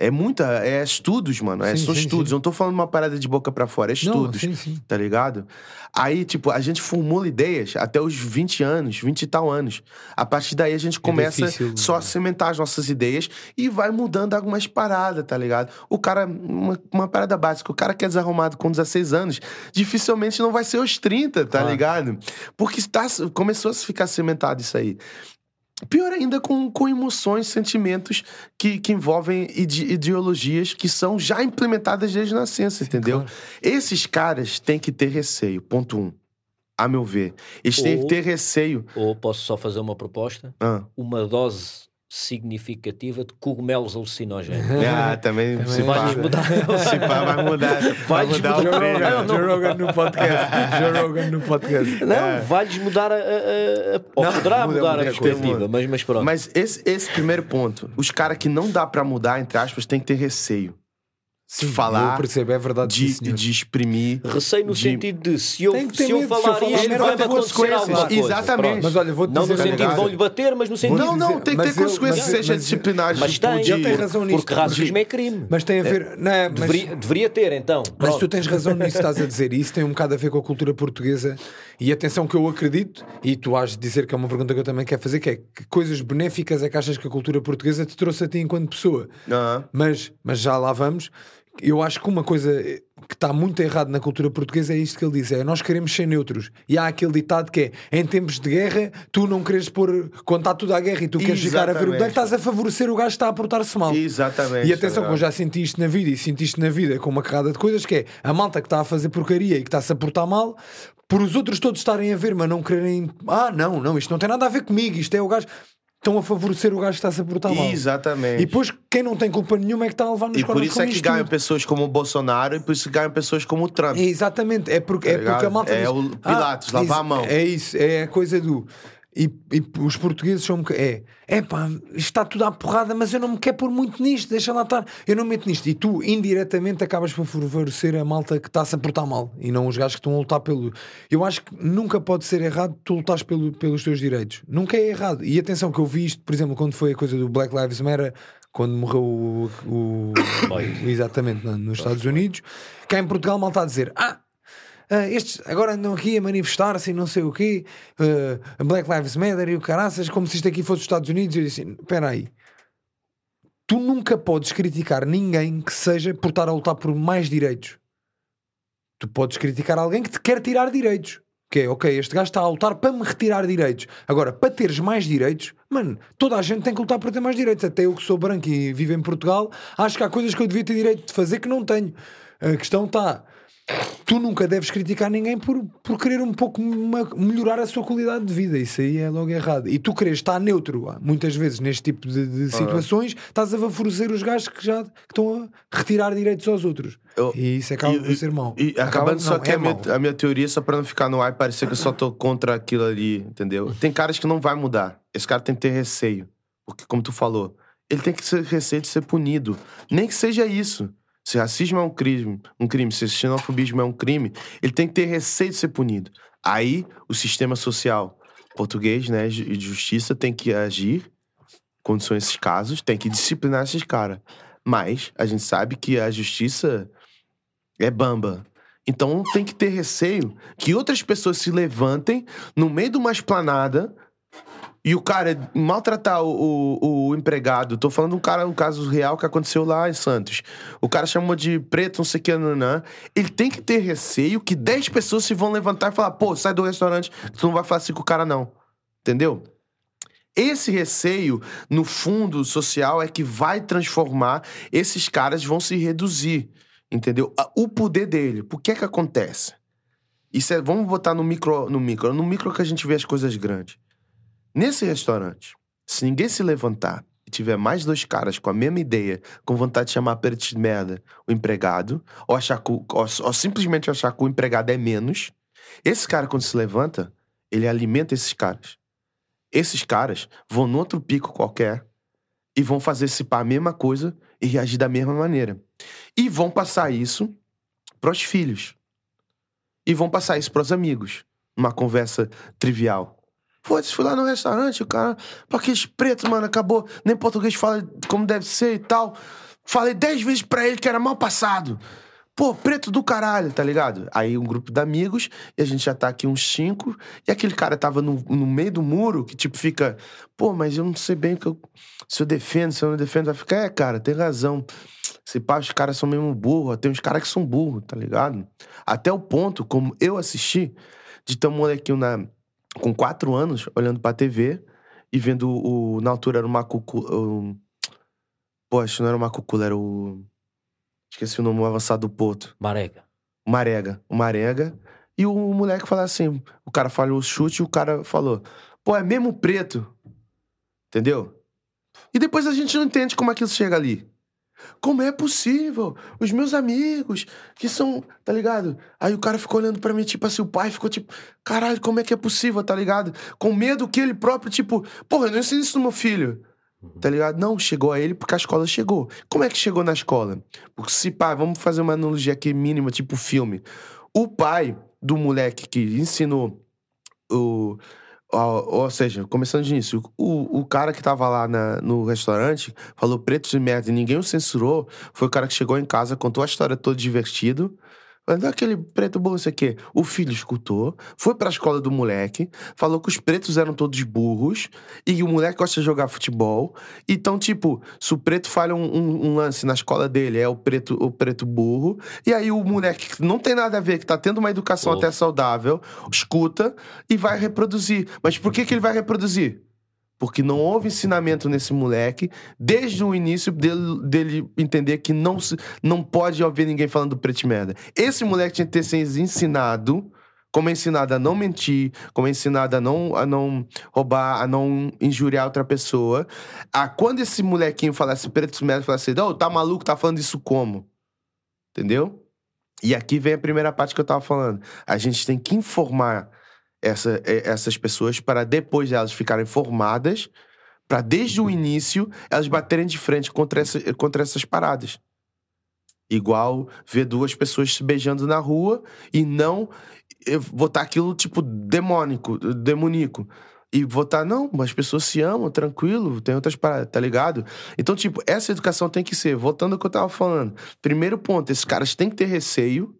É muita. É estudos, mano. É, Sim, são sim, estudos. sim. Não tô falando uma parada de boca pra fora, é Não, estudos sim, sim. tá ligado? Aí, tipo, a gente formula ideias até os 20 anos, 20 e tal anos. A partir daí a gente começa difícil, só a né? cimentar as nossas ideias e vai mudando algumas paradas, tá ligado? O cara, uma, uma parada básica, o cara que é desarrumado com 16 anos, dificilmente não vai ser aos 30, tá Claro. ligado? Porque está, começou a ficar cimentado isso aí. Pior ainda com, com emoções, sentimentos que, que envolvem ide- ideologias que são já implementadas desde a nascença, entendeu? claro. Esses caras têm que ter receio, ponto um. A meu ver. Eles têm Ou- que ter receio. Ou posso só fazer uma proposta? Ah, Uma dose significativa de cogumelos alucinógenos. ah também, se pá, Vais mudar. se pá, vai mudar. Vai mudar o treino. Joe Rogan no podcast. Joe Rogan no podcast. Não, vai-lhes mudar a. a- a- ou Não, poderá muda mudar a muita coisa, perspectiva, muda. mas, mas pronto. Mas esse, esse primeiro ponto, os caras que não dá pra mudar, entre aspas, tem que ter receio. Sim, falar Eu percebo, é verdade. De, de exprimir. Receio no de- sentido de se eu, se eu se eu falar isto, vai acontecer consequências. alguma coisa. Exatamente. Mas olha, vou-te Não dizer no sentido vão-lhe bater, mas no sentido Não, não, tem que ter eu- consequências, seja disciplinares. Mas tem, tem razão nisto. porque racismo é crime. Mas tem a ver. Não é, mas, Deveria, deveria ter, então. mas tu tens razão nisso que estás a dizer. E isso tem um bocado a ver com a cultura portuguesa. E atenção, que eu acredito, e tu has de dizer que é uma pergunta que eu também quero fazer: que é que coisas benéficas é que achas que a cultura portuguesa te trouxe a ti enquanto pessoa? Mas, mas já lá vamos. Eu acho que uma coisa que está muito errado na cultura portuguesa é isto que ele diz: é nós queremos ser neutros. E há aquele ditado que é: em tempos de guerra, tu não queres pôr, contar tudo à guerra e tu queres ficar a ver o Exatamente. que estás a favorecer o gajo que está a portar-se mal. Exatamente. E atenção, que eu ligado? já senti isto na vida e senti isto na vida com uma carrada de coisas que é a malta que está a fazer porcaria e que está-se a portar mal, por os outros todos estarem a ver, mas não quererem. Ah, não, não, isto não tem nada a ver comigo, isto é o gajo. Estão a favorecer o gajo que está-se a portar mal. Exatamente. E depois quem não tem culpa nenhuma é que está a levar nos E por isso é que ganham tudo. pessoas como o Bolsonaro e por isso ganham pessoas como o Trump. É, exatamente, é porque, Tá é porque a malta É diz, o Pilatos, lavar isso- a mão. É isso, é a coisa do. E, e os portugueses são um é, é pá, está tudo à porrada, mas eu não me quero pôr muito nisto, deixa lá estar, eu não meto nisto. E tu, indiretamente, acabas por favorecer a malta que está-se a portar mal e não os gajos que estão a lutar pelo. Eu acho que nunca pode ser errado tu lutares pelo, pelos teus direitos. Nunca é errado. E atenção, que eu vi isto, por exemplo, quando foi a coisa do Black Lives Matter, quando morreu o. o- exatamente, nos Estados Unidos, cá em Portugal, mal está a dizer: Ah, ah, estes agora andam aqui a manifestar-se e não sei o quê, ah, Black Lives Matter e o caraças, como se isto aqui fosse os Estados Unidos. Eu disse: Espera aí, tu nunca podes criticar ninguém que seja por estar a lutar por mais direitos. Tu podes criticar alguém que te quer tirar direitos. Que é, ok, este gajo está a lutar para me retirar direitos. Agora, para teres mais direitos, mano, toda a gente tem que lutar para ter mais direitos. Até eu que sou branco e vivo em Portugal, acho que há coisas que eu devia ter direito de fazer que não tenho. A questão está. Tu nunca deves criticar ninguém por, por querer um pouco ma- melhorar a sua qualidade de vida. Isso aí é logo errado. E tu queres estar neutro, ah, muitas vezes, neste tipo de, de situações, estás a favorecer os gajos que já que estão a retirar direitos aos outros. Eu- e isso acaba E- por ser mau. E Acaba- acabando só não, que é a, minha, a minha teoria, só pra não ficar no ar e parecer que eu só tô contra aquilo ali, entendeu? Tem caras que não vai mudar. Esse cara tem que ter receio. Porque, como tu falou, ele tem que ter receio de ser punido. Nem que seja isso. Se racismo é um crime, um crime, se xenofobismo é um crime, ele tem que ter receio de ser punido. Aí, o sistema social português, né, de justiça tem que agir quando são esses casos, tem que disciplinar esses caras. Mas a gente sabe que a justiça é bamba. Então tem que ter receio que outras pessoas se levantem no meio de uma esplanada e o cara maltratar o, o, o empregado. Tô falando um cara, um caso real que aconteceu lá em Santos. O cara chamou de preto, não sei o que, nanã. Ele tem que ter receio que 10 pessoas se vão levantar e falar: pô, sai do restaurante, tu não vai fazer assim com o cara, não. Entendeu? Esse receio, no fundo social, é que vai transformar, esses caras vão se reduzir, entendeu? O poder dele. Por que que acontece? Isso é, vamos botar no micro, no micro, no micro que a gente vê as coisas grandes. Nesse restaurante, se ninguém se levantar e tiver mais dois caras com a mesma ideia, com vontade de chamar preto de merda o empregado, ou, achar que, ou, ou simplesmente achar que o empregado é menos, esse cara, quando se levanta, ele alimenta esses caras. Esses caras vão no outro pico qualquer e vão fazer pá a mesma coisa e reagir da mesma maneira. E vão passar isso pros filhos. E vão passar isso pros amigos. Numa conversa trivial. Foda-se, fui lá no restaurante, o cara, pô, aqueles pretos, mano, acabou, nem português fala como deve ser e tal. Falei dez vezes pra ele que era mal passado. Pô, preto do caralho, tá ligado? Aí um grupo de amigos, e a gente já tá aqui uns cinco, e aquele cara tava no, no meio do muro, que tipo fica, pô, mas eu não sei bem que eu, se eu defendo, se eu não defendo, vai ficar, é, cara, tem razão. Se pá, os caras são mesmo burros, tem uns caras que são burros, tá ligado? Até o ponto, como eu assisti, de ter um molequinho na, com quatro anos, olhando pra TV e vendo o. Na altura era o Macucu. O, pô, acho que não era o Macucu, era o. Esqueci o nome o avançado do Porto. Marega. O Marega. O Marega. E o moleque falou assim: o cara falhou o chute e o cara falou: pô, é mesmo preto. Entendeu? E depois a gente não entende como aquilo chega ali. Como é possível? Os meus amigos, que são, tá ligado? Aí o cara ficou olhando pra mim, tipo assim, o pai ficou tipo, caralho, como é que é possível, tá ligado? Com medo que ele próprio, tipo, porra, eu não ensino isso no meu filho. Tá ligado? Não, chegou a ele porque a escola chegou. Como é que chegou na escola? Porque se pai, vamos fazer uma analogia aqui mínima, tipo filme. O pai do moleque que ensinou o. Ou, ou seja, começando de início, o, o cara que tava lá na- no restaurante falou preto de merda e ninguém o censurou. Foi o cara que chegou em casa, contou a história toda divertido. Aquele preto bom, isso aqui. O filho escutou, foi pra escola do moleque, falou que os pretos eram todos burros e o moleque gosta de jogar futebol. Então, tipo, se o preto falha um, um- um lance na escola dele, é o preto, o preto burro. E aí o moleque que não tem nada a ver, que tá tendo uma educação Ouve. até saudável, escuta e vai reproduzir. Mas por que, que ele vai reproduzir? Porque não houve ensinamento nesse moleque desde o início dele, dele entender que não, se, não pode ouvir ninguém falando preto merda. Esse moleque tinha que ter sido ensinado, como é ensinado a não mentir, como é ensinado a não, a não roubar, a não injuriar outra pessoa. A quando esse molequinho falasse preto merda, falasse, ô, tá maluco, tá falando isso como? Entendeu? E aqui vem a primeira parte que eu tava falando. A gente tem que informar essa, essas pessoas para depois elas ficarem formadas, para desde o início elas baterem de frente contra, essa, contra essas paradas. Igual ver duas pessoas se beijando na rua e não botar aquilo tipo demônico, demoníaco. E votar, não, as pessoas se amam, tranquilo, tem outras paradas, tá ligado? Então, tipo, essa educação tem que ser, voltando ao que eu tava falando. Primeiro ponto, esses caras têm que ter receio.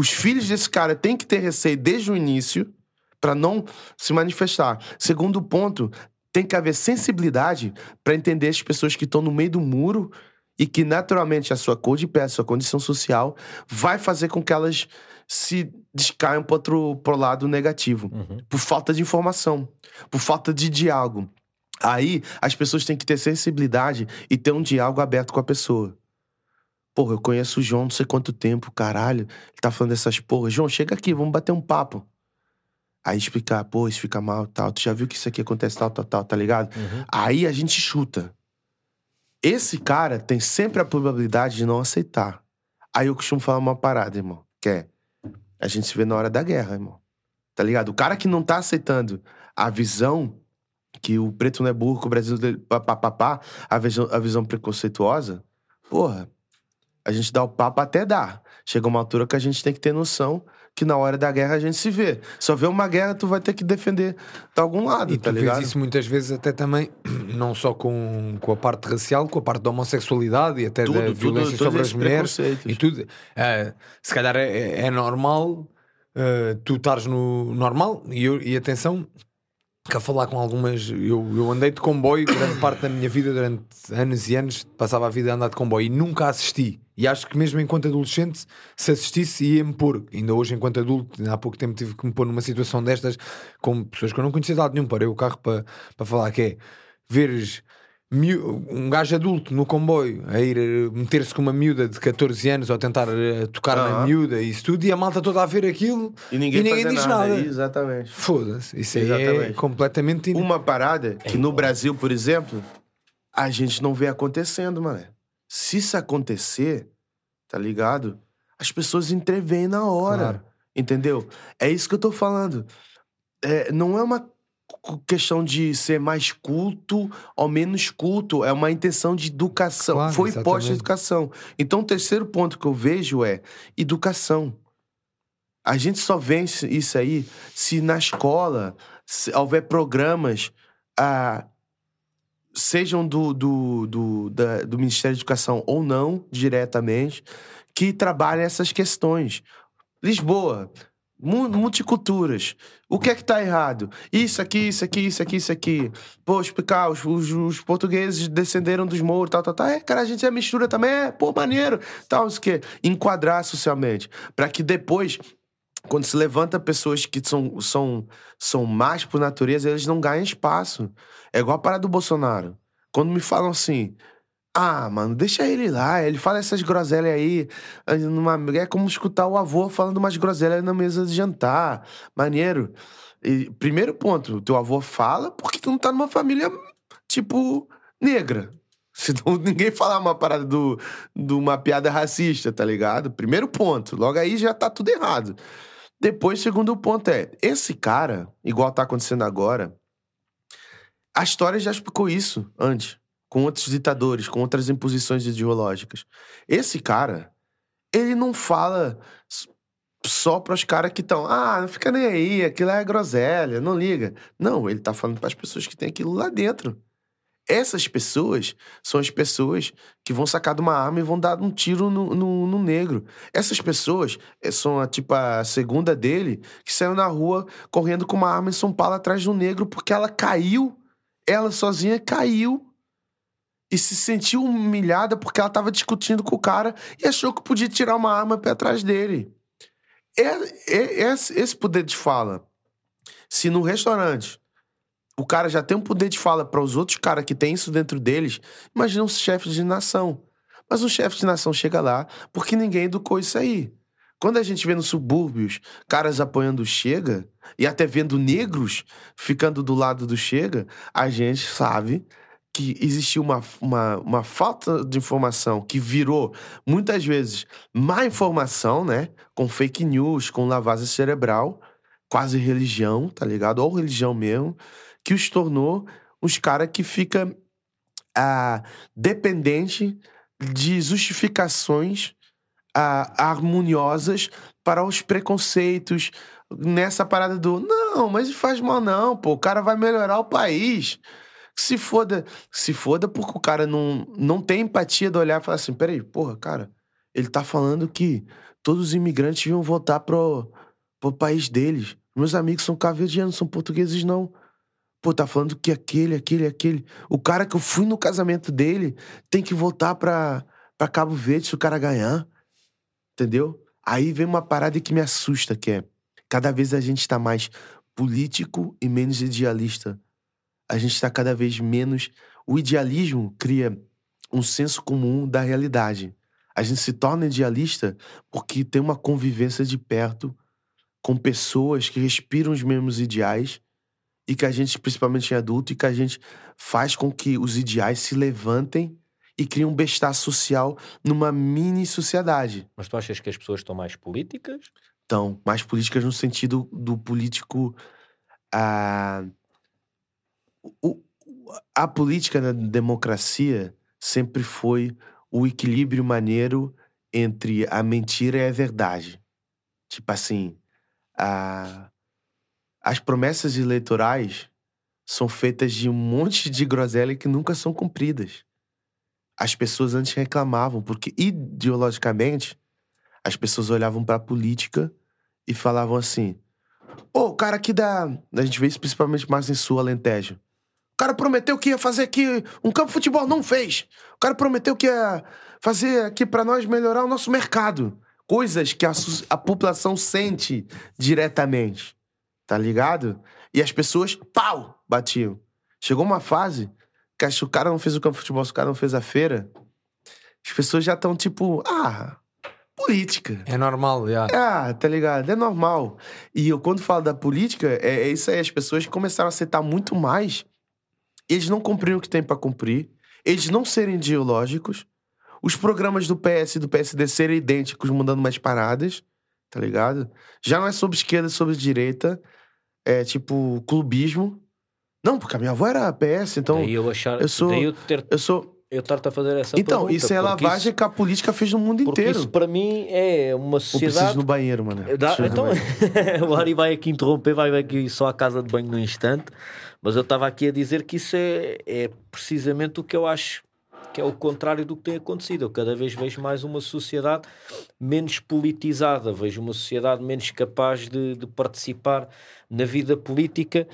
Os filhos desse cara têm que ter receio desde o início para não se manifestar. Segundo ponto, tem que haver sensibilidade para entender as pessoas que estão no meio do muro e que naturalmente a sua cor de pele, a sua condição social vai fazer com que elas se descaiam para o lado negativo. Uhum. Por falta de informação, por falta de diálogo. Aí as pessoas têm que ter sensibilidade e ter um diálogo aberto com a pessoa. Porra, eu conheço o João não sei quanto tempo, caralho. Ele tá falando dessas porras. João, chega aqui, vamos bater um papo. Aí explicar, pô, isso fica mal, tal. Tu já viu que isso aqui acontece, tal, tal, tal, tá ligado? Uhum. Aí a gente chuta. Esse cara tem sempre a probabilidade de não aceitar. Aí eu costumo falar uma parada, irmão, que é a gente se vê na hora da guerra, irmão. Tá ligado? O cara que não tá aceitando a visão que o preto não é burro, que o Brasil dele, papapá, a visão, a visão preconceituosa, porra, a gente dá o papo até dar. Chega uma altura que a gente tem que ter noção que na hora da guerra a gente se vê. Só vê uma guerra, tu vai ter que defender de algum lado, e tá tu ligado? Vês isso muitas vezes até também, não só com, com a parte racial, com a parte da homossexualidade e até tudo, da violência tudo, sobre as mulheres e tudo. Uh, se calhar é, é normal uh, tu estares no normal e, eu, e atenção, que a falar com algumas. Eu, eu andei de comboio grande parte da minha vida, durante anos e anos, passava a vida a andar de comboio e nunca assisti. E acho que mesmo enquanto adolescente, se assistisse, ia-me pôr. Ainda hoje, enquanto adulto, há pouco tempo tive que me pôr numa situação destas com pessoas que eu não conhecia de lado nenhum. Parei o carro para, para falar que é veres um gajo adulto no comboio a ir eh, meter-se com uma miúda de 14 anos ou tentar uh, tocar na miúda e isso tudo, e a malta toda a ver aquilo e ninguém, e ninguém diz nada. nada. Exatamente. Foda-se. Isso Exatamente. é completamente. Uma parada que no Brasil, por exemplo, a gente não vê acontecendo, mano. Se isso acontecer, tá ligado? As pessoas intervêm na hora. Claro. Entendeu? É isso que eu tô falando. É, não é uma questão de ser mais culto ou menos culto, é uma intenção de educação. Claro, Foi posta educação. Então, o terceiro ponto que eu vejo é educação. A gente só vence isso aí se na escola se houver programas, ah, sejam do, do, do, da, do Ministério da Educação ou não, diretamente, que trabalhem essas questões. Lisboa, multiculturas. O que é que tá errado? Isso aqui, isso aqui, isso aqui, isso aqui. Pô, explicar, os, os, os portugueses descenderam dos mouros, tal, tal, tal. É, cara, a gente é mistura também, é, pô, maneiro, tal, isso que. Enquadrar socialmente. para que depois, quando se levanta pessoas que são, são, são mais por natureza, eles não ganhem espaço. É igual a parada do Bolsonaro. Quando me falam assim, ah, mano, deixa ele lá. Ele fala essas groselhas aí. Numa... É como escutar o avô falando umas groselhas na mesa de jantar. Maneiro. E, primeiro ponto, teu avô fala porque tu não tá numa família, tipo, negra. Senão ninguém falar uma parada do, de uma piada racista, tá ligado? Primeiro ponto. Logo aí já tá tudo errado. Depois, segundo ponto é: esse cara, igual tá acontecendo agora, a história já explicou isso antes com outros ditadores, com outras imposições ideológicas. Esse cara, ele não fala só para os caras que estão, ah, não fica nem aí, aquilo é groselha, não liga. Não, ele tá falando para as pessoas que têm aquilo lá dentro. Essas pessoas são as pessoas que vão sacar de uma arma e vão dar um tiro no, no, no negro. Essas pessoas eh, são a, tipo a segunda dele, que saiu na rua correndo com uma arma em São Paulo atrás do negro porque ela caiu, ela sozinha caiu e se sentiu humilhada porque ela estava discutindo com o cara e achou que podia tirar uma arma para trás dele. É, é, é, esse poder de fala. Se no restaurante o cara já tem um poder de fala para os outros caras que tem isso dentro deles, imagina os chefes de nação. Mas um chefe de nação chega lá porque ninguém educou isso aí. Quando a gente vê nos subúrbios caras apoiando o Chega e até vendo negros ficando do lado do Chega, a gente sabe que existiu uma, uma, uma falta de informação que virou, muitas vezes, má informação, né? Com fake news, com lavagem cerebral, quase religião, tá ligado? Ou religião mesmo, que os tornou uns caras que fica ah, dependente de justificações ah, harmoniosas para os preconceitos, nessa parada do não, mas faz mal não, pô, o cara vai melhorar o país. Se foda, se foda porque o cara não, não tem empatia de olhar e falar assim, peraí, porra, cara, ele tá falando que todos os imigrantes iam voltar pro, pro país deles. Meus amigos são cabo-verdianos, são portugueses não. Pô, tá falando que aquele, aquele, aquele. O cara que eu fui no casamento dele tem que voltar pra, pra Cabo Verde se o cara ganhar. Entendeu? Aí vem uma parada que me assusta, que é cada vez a gente está mais político e menos idealista. A gente está cada vez menos. O idealismo cria um senso comum da realidade. A gente se torna idealista porque tem uma convivência de perto com pessoas que respiram os mesmos ideais e que a gente, principalmente em adulto, e que a gente faz com que os ideais se levantem e criem um bem-estar social numa mini sociedade. Mas tu achas que as pessoas estão mais políticas? Estão mais políticas no sentido do político. A, o, a política na democracia sempre foi o equilíbrio maneiro entre a mentira e a verdade. Tipo assim, a, as promessas eleitorais são feitas de um monte de groselha que nunca são cumpridas. As pessoas antes reclamavam, porque ideologicamente as pessoas olhavam para a política e falavam assim: Pô, o cara aqui da. A gente vê isso principalmente mais em Sul Alentejo. O cara prometeu que ia fazer aqui um campo de futebol, não fez. O cara prometeu que ia fazer aqui para nós melhorar o nosso mercado. Coisas que a, a população sente diretamente tá ligado? E as pessoas, pau, batiam. Chegou uma fase que se o cara não fez o campo de futebol, se o cara não fez a feira, as pessoas já estão tipo, ah, política. É normal, já. Ah, tá ligado? É normal. E eu, quando falo da política, é, é isso aí. As pessoas começaram a aceitar muito mais. Eles não cumpriram o que tem para cumprir. Eles não serem ideológicos. Os programas do PS e do PSD serem idênticos, mudando mais paradas. Tá ligado? Já não é sobre esquerda, é sobre direita é tipo clubismo. Não, porque a minha avó era PS, então. Daí eu achar. Eu sou. Daí eu, ter, eu sou. Eu estar-te a fazer essa então, pergunta. isso é a lavagem isso, que a política fez no mundo porque inteiro. Isso para mim é uma sociedade. Eu preciso no banheiro, mano. Então, o Ari vai aqui interromper, vai aqui só à casa de banho no instante. Mas eu estava aqui a dizer que isso é, é precisamente o que eu acho que é o contrário do que tem acontecido. Eu cada vez vejo mais uma sociedade menos politizada, vejo uma sociedade menos capaz de, de participar na vida política.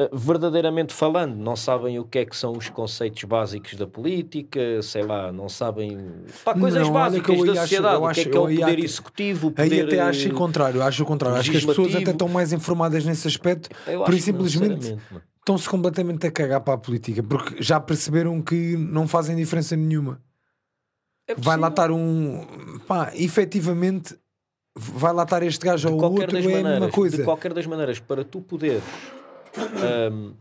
Eh, verdadeiramente falando, não sabem o que é que são os conceitos básicos da política, sei lá, não sabem pá, coisas não, básicas da sociedade, acho, o que é que é o poder acho, executivo, o poder, Aí até acho o contrário, acho o contrário, acho que as pessoas até estão mais informadas nesse aspecto, por simplesmente estão-se completamente a cagar para a política, porque já perceberam que não fazem diferença nenhuma. É vai lá estar um pá, efetivamente vai lá estar este gajo ou outro, é maneiras, a mesma coisa. De qualquer das maneiras, para tu poderes um,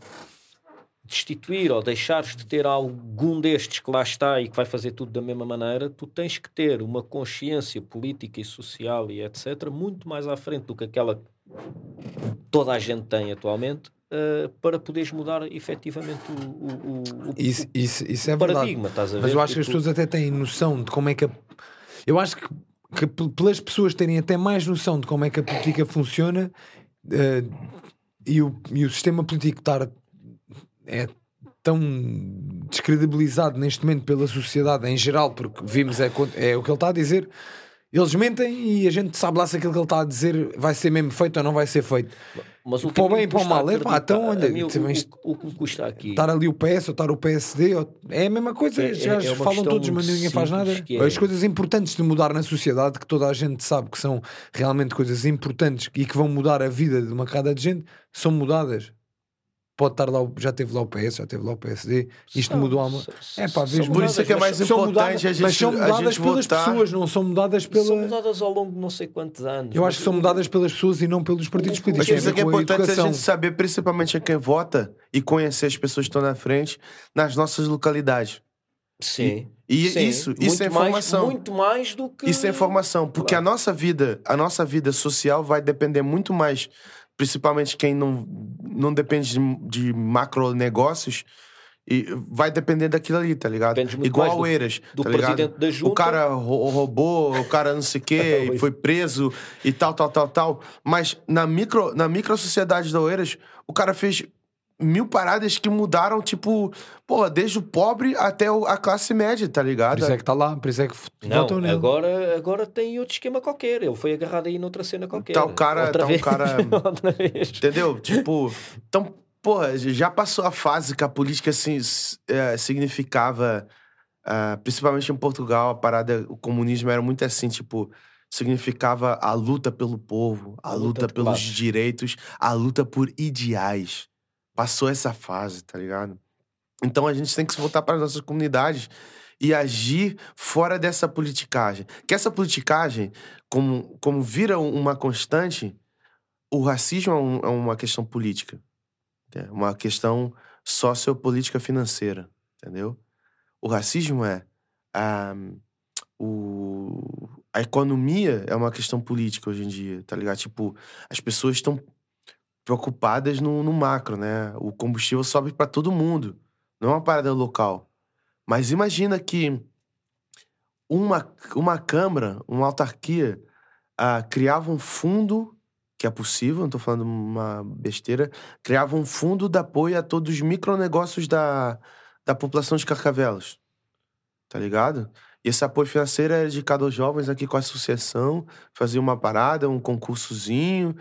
destituir ou deixares de ter algum destes que lá está e que vai fazer tudo da mesma maneira, tu tens que ter uma consciência política e social e etc. muito mais à frente do que aquela que toda a gente tem atualmente. Uh, para poderes mudar efetivamente o, o, o, isso, isso, isso é paradigma. Estás a ver? Mas eu acho que as pessoas até têm noção de como é que. A... Eu acho que que pelas pessoas terem até mais noção de como é que a política funciona uh, e, o, e o sistema político estar é tão descredibilizado neste momento pela sociedade em geral, porque vimos é, é o que ele está a dizer. Eles mentem e a gente sabe lá se aquilo que ele está a dizer vai ser mesmo feito ou não vai ser feito. Mas o para o bem e para o mal, é pá, então olha, o, o, o, que me custa aqui estar ali o PS ou estar o PSD ou, é a mesma coisa, é, já é, é falam todos, mas ninguém faz nada. É... As coisas importantes de mudar na sociedade, que toda a gente sabe que são realmente coisas importantes e que vão mudar a vida de uma cada de gente, são mudadas pode estar lá, já teve lá o PS, já teve lá o PSD, isto são, mudou uma. É pá, vez Por isso é que é mais importante mudadas, a gente, Mas são mudadas pelas votar. pessoas, não são mudadas pela. São mudadas ao longo de não sei quantos anos. Eu acho que são mudadas pelas pessoas e não pelos partidos políticos. Mas isso é que é importante a, a gente saber, principalmente a quem vota e conhecer as pessoas que estão na frente nas nossas localidades. Sim. E, e Sim. isso, muito isso é informação. Mais, muito mais do que. Isso é informação, porque Claro. a nossa vida, a nossa vida social vai depender muito mais, principalmente quem não, não depende de, de macro negócios, e vai depender daquilo ali, tá ligado? Depende muito Igual mais o Eiras, do tá ligado? presidente da junta. O cara rou- roubou, o cara não sei o quê, e foi preso e tal, tal, tal, tal. Mas na micro, na micro sociedade da Oeiras, o cara fez mil paradas que mudaram, tipo, pô, desde o pobre até a classe média, tá ligado? Por isso é que está lá, por isso é que Não, agora, agora tem outro esquema qualquer. Ele foi agarrado aí noutra cena qualquer. Tá o cara- Outra tá o vez. cara- Outra vez. Entendeu? tipo, então, porra, já passou a fase que a política assim, é, significava, ah, principalmente em Portugal, a parada, o comunismo era muito assim, tipo, significava a luta pelo povo, a, A luta, luta pelos classes. direitos, a luta por ideais. Passou essa fase, tá ligado? Então a gente tem que se voltar para as nossas comunidades e agir fora dessa politicagem. Que essa politicagem, como, como vira um- uma constante, o racismo é, um- é uma questão política. É uma questão sociopolítica financeira, entendeu? O racismo é... ah, o, a economia é uma questão política hoje em dia, tá ligado? Tipo, as pessoas estão preocupadas no, no macro, né? O combustível sobe para todo mundo. Não é uma parada local. Mas imagina que uma, uma Câmara, uma autarquia, ah, criava um fundo, que é possível, não tô falando uma besteira, criava um fundo de apoio a todos os micronegócios da, da população de Carcavelos. Tá ligado? E esse apoio financeiro era dedicado aos jovens aqui com a associação, fazia uma parada, um concursozinho,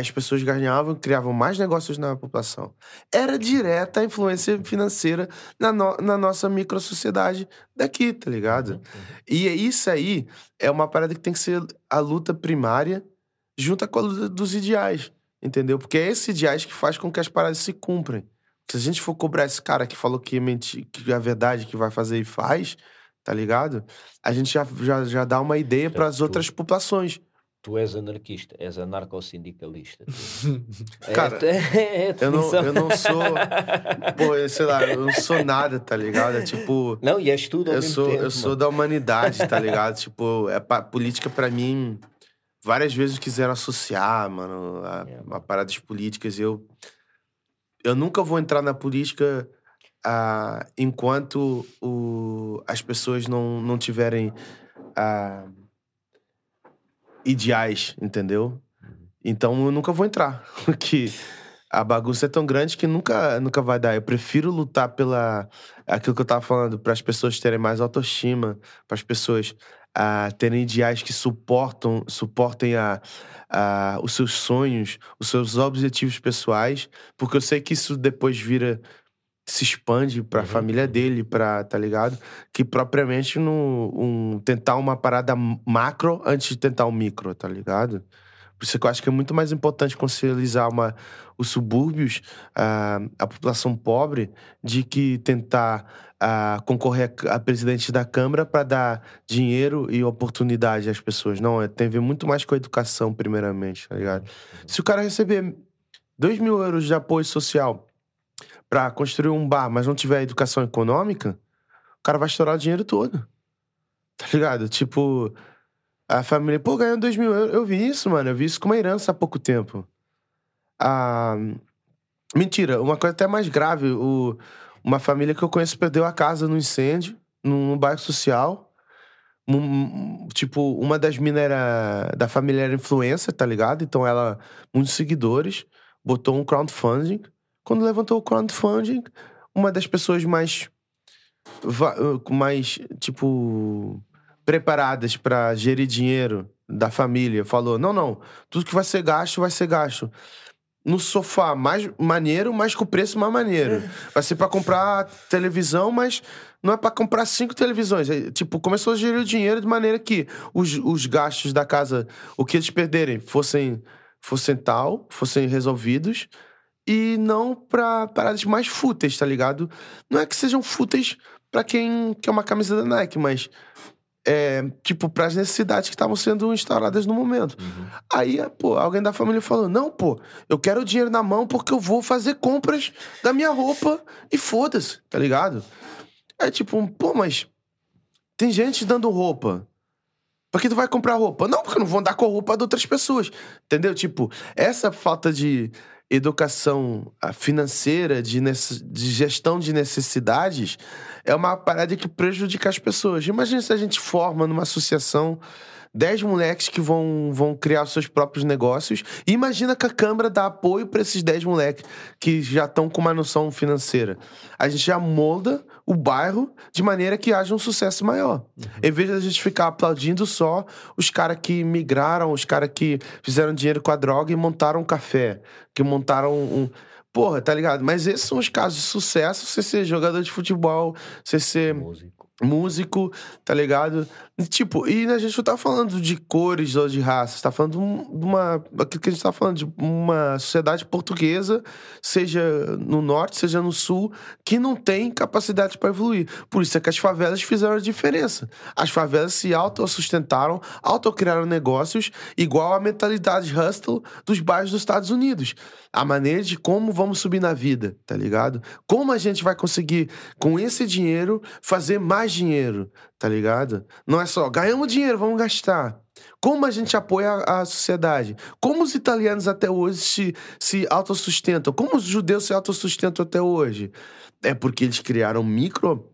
as pessoas ganhavam, criavam mais negócios na população. Era direta a influência financeira na, no- na nossa microsociedade daqui, tá ligado? E é isso aí é uma parada que tem que ser a luta primária junto com a luta dos ideais, entendeu? Porque é esses ideais que faz com que as paradas se cumprem. Se a gente for cobrar esse cara que falou que, é menti, que é a verdade que vai fazer e faz, tá ligado? A gente já, já, já dá uma ideia para as outras populações. Tu és anarquista, és anarcossindicalista. É, Cara, é, é Eu não, eu não sou. Pô, sei lá, eu não sou nada, tá ligado? É tipo. Não, e és tudo Eu sou, tempo, eu sou mano. da humanidade, tá ligado? tipo, é pa- política pra mim. Várias vezes quiseram associar, mano, a, É. a paradas políticas. Eu, eu nunca vou entrar na política ah, enquanto o, as pessoas não, não tiverem ah, ideais, entendeu? Então eu nunca vou entrar. Porque a bagunça é tão grande que nunca, nunca vai dar. Eu prefiro lutar pela. Aquilo que eu tava falando, para as pessoas terem mais autoestima, para as pessoas ah, terem ideais que suportam, suportem a, a, os seus sonhos, os seus objetivos pessoais, porque eu sei que isso depois vira. Se expande pra Uhum, família uhum. dele, pra, tá ligado? Que propriamente no, um, tentar uma parada macro antes de tentar um micro, tá ligado? Por isso que eu acho que é muito mais importante conscientizar uma, os subúrbios, a, a população pobre, de que tentar concorrer a, a presidente da Câmara para dar dinheiro e oportunidade às pessoas. Não, é, tem a ver muito mais com a educação, primeiramente, tá ligado? Se o cara receber 2 mil euros de apoio social para construir um bar, mas não tiver educação econômica, o cara vai estourar o dinheiro todo. Tá ligado? Tipo, a família, pô, ganhou 2 mil euros. Eu vi isso, mano. Eu vi isso com uma herança há pouco tempo. Ah, mentira, uma coisa até mais grave. O, uma família que eu conheço perdeu a casa no incêndio, num, num bairro social. Um- tipo, uma das minas era. Da família era influencer, tá ligado? Então ela, muitos seguidores, botou um crowdfunding. Quando levantou o crowdfunding, uma das pessoas mais. mais, tipo preparadas para gerir dinheiro da família. Falou: não, não, tudo que vai ser gasto, vai ser gasto. No sofá mais maneiro, mas com preço mais maneiro. Vai ser para comprar televisão, mas não é para comprar cinco televisões. É, tipo, começou a gerir o dinheiro de maneira que os, os gastos da casa, o que eles perderem, fossem, fossem tal, fossem resolvidos. E não pra paradas mais fúteis, tá ligado? Não é que sejam fúteis pra quem quer uma camisa da Nike, mas é, tipo, pras necessidades que estavam sendo instauradas no momento. Aí, pô, alguém da família falou: Não, pô, eu quero o dinheiro na mão porque eu vou fazer compras da minha roupa e foda-se, tá ligado? É tipo, pô, mas tem gente dando roupa. Por que tu vai comprar roupa? Não, porque não vão dar com a roupa de outras pessoas. Entendeu? Tipo, essa falta de educação ah, financeira, de, de gestão de necessidades, é uma parada que prejudica as pessoas. Imagina se a gente forma numa associação 10 moleques que vão, vão criar seus próprios negócios. E imagina que a Câmara dá apoio para esses 10 moleques que já estão com uma noção financeira. A gente já molda o bairro de maneira que haja um sucesso maior. Uhum. Em vez de a gente ficar aplaudindo só os caras que migraram, os caras que fizeram dinheiro com a droga e montaram um café, que montaram um. Porra, tá ligado? Mas esses são os casos de sucesso, você ser jogador de futebol, você ser. Músico músico, tá ligado? Tipo, e a gente não tá falando de cores ou de raças, tá falando de uma. Aquilo que a gente tá falando, de uma sociedade portuguesa, seja no norte, seja no sul, que não tem capacidade para evoluir. Por isso é que as favelas fizeram a diferença. As favelas se autossustentaram, autocriaram negócios, igual a mentalidade hustle dos bairros dos Estados Unidos. A maneira de como vamos subir na vida, tá ligado? Como a gente vai conseguir, com esse dinheiro, fazer mais dinheiro, tá ligado? Não é só ganhamos dinheiro, vamos gastar. Como a gente apoia a, sociedade? Como os italianos até hoje se, se autossustentam? Como os judeus se autossustentam até hoje? É porque eles criaram micro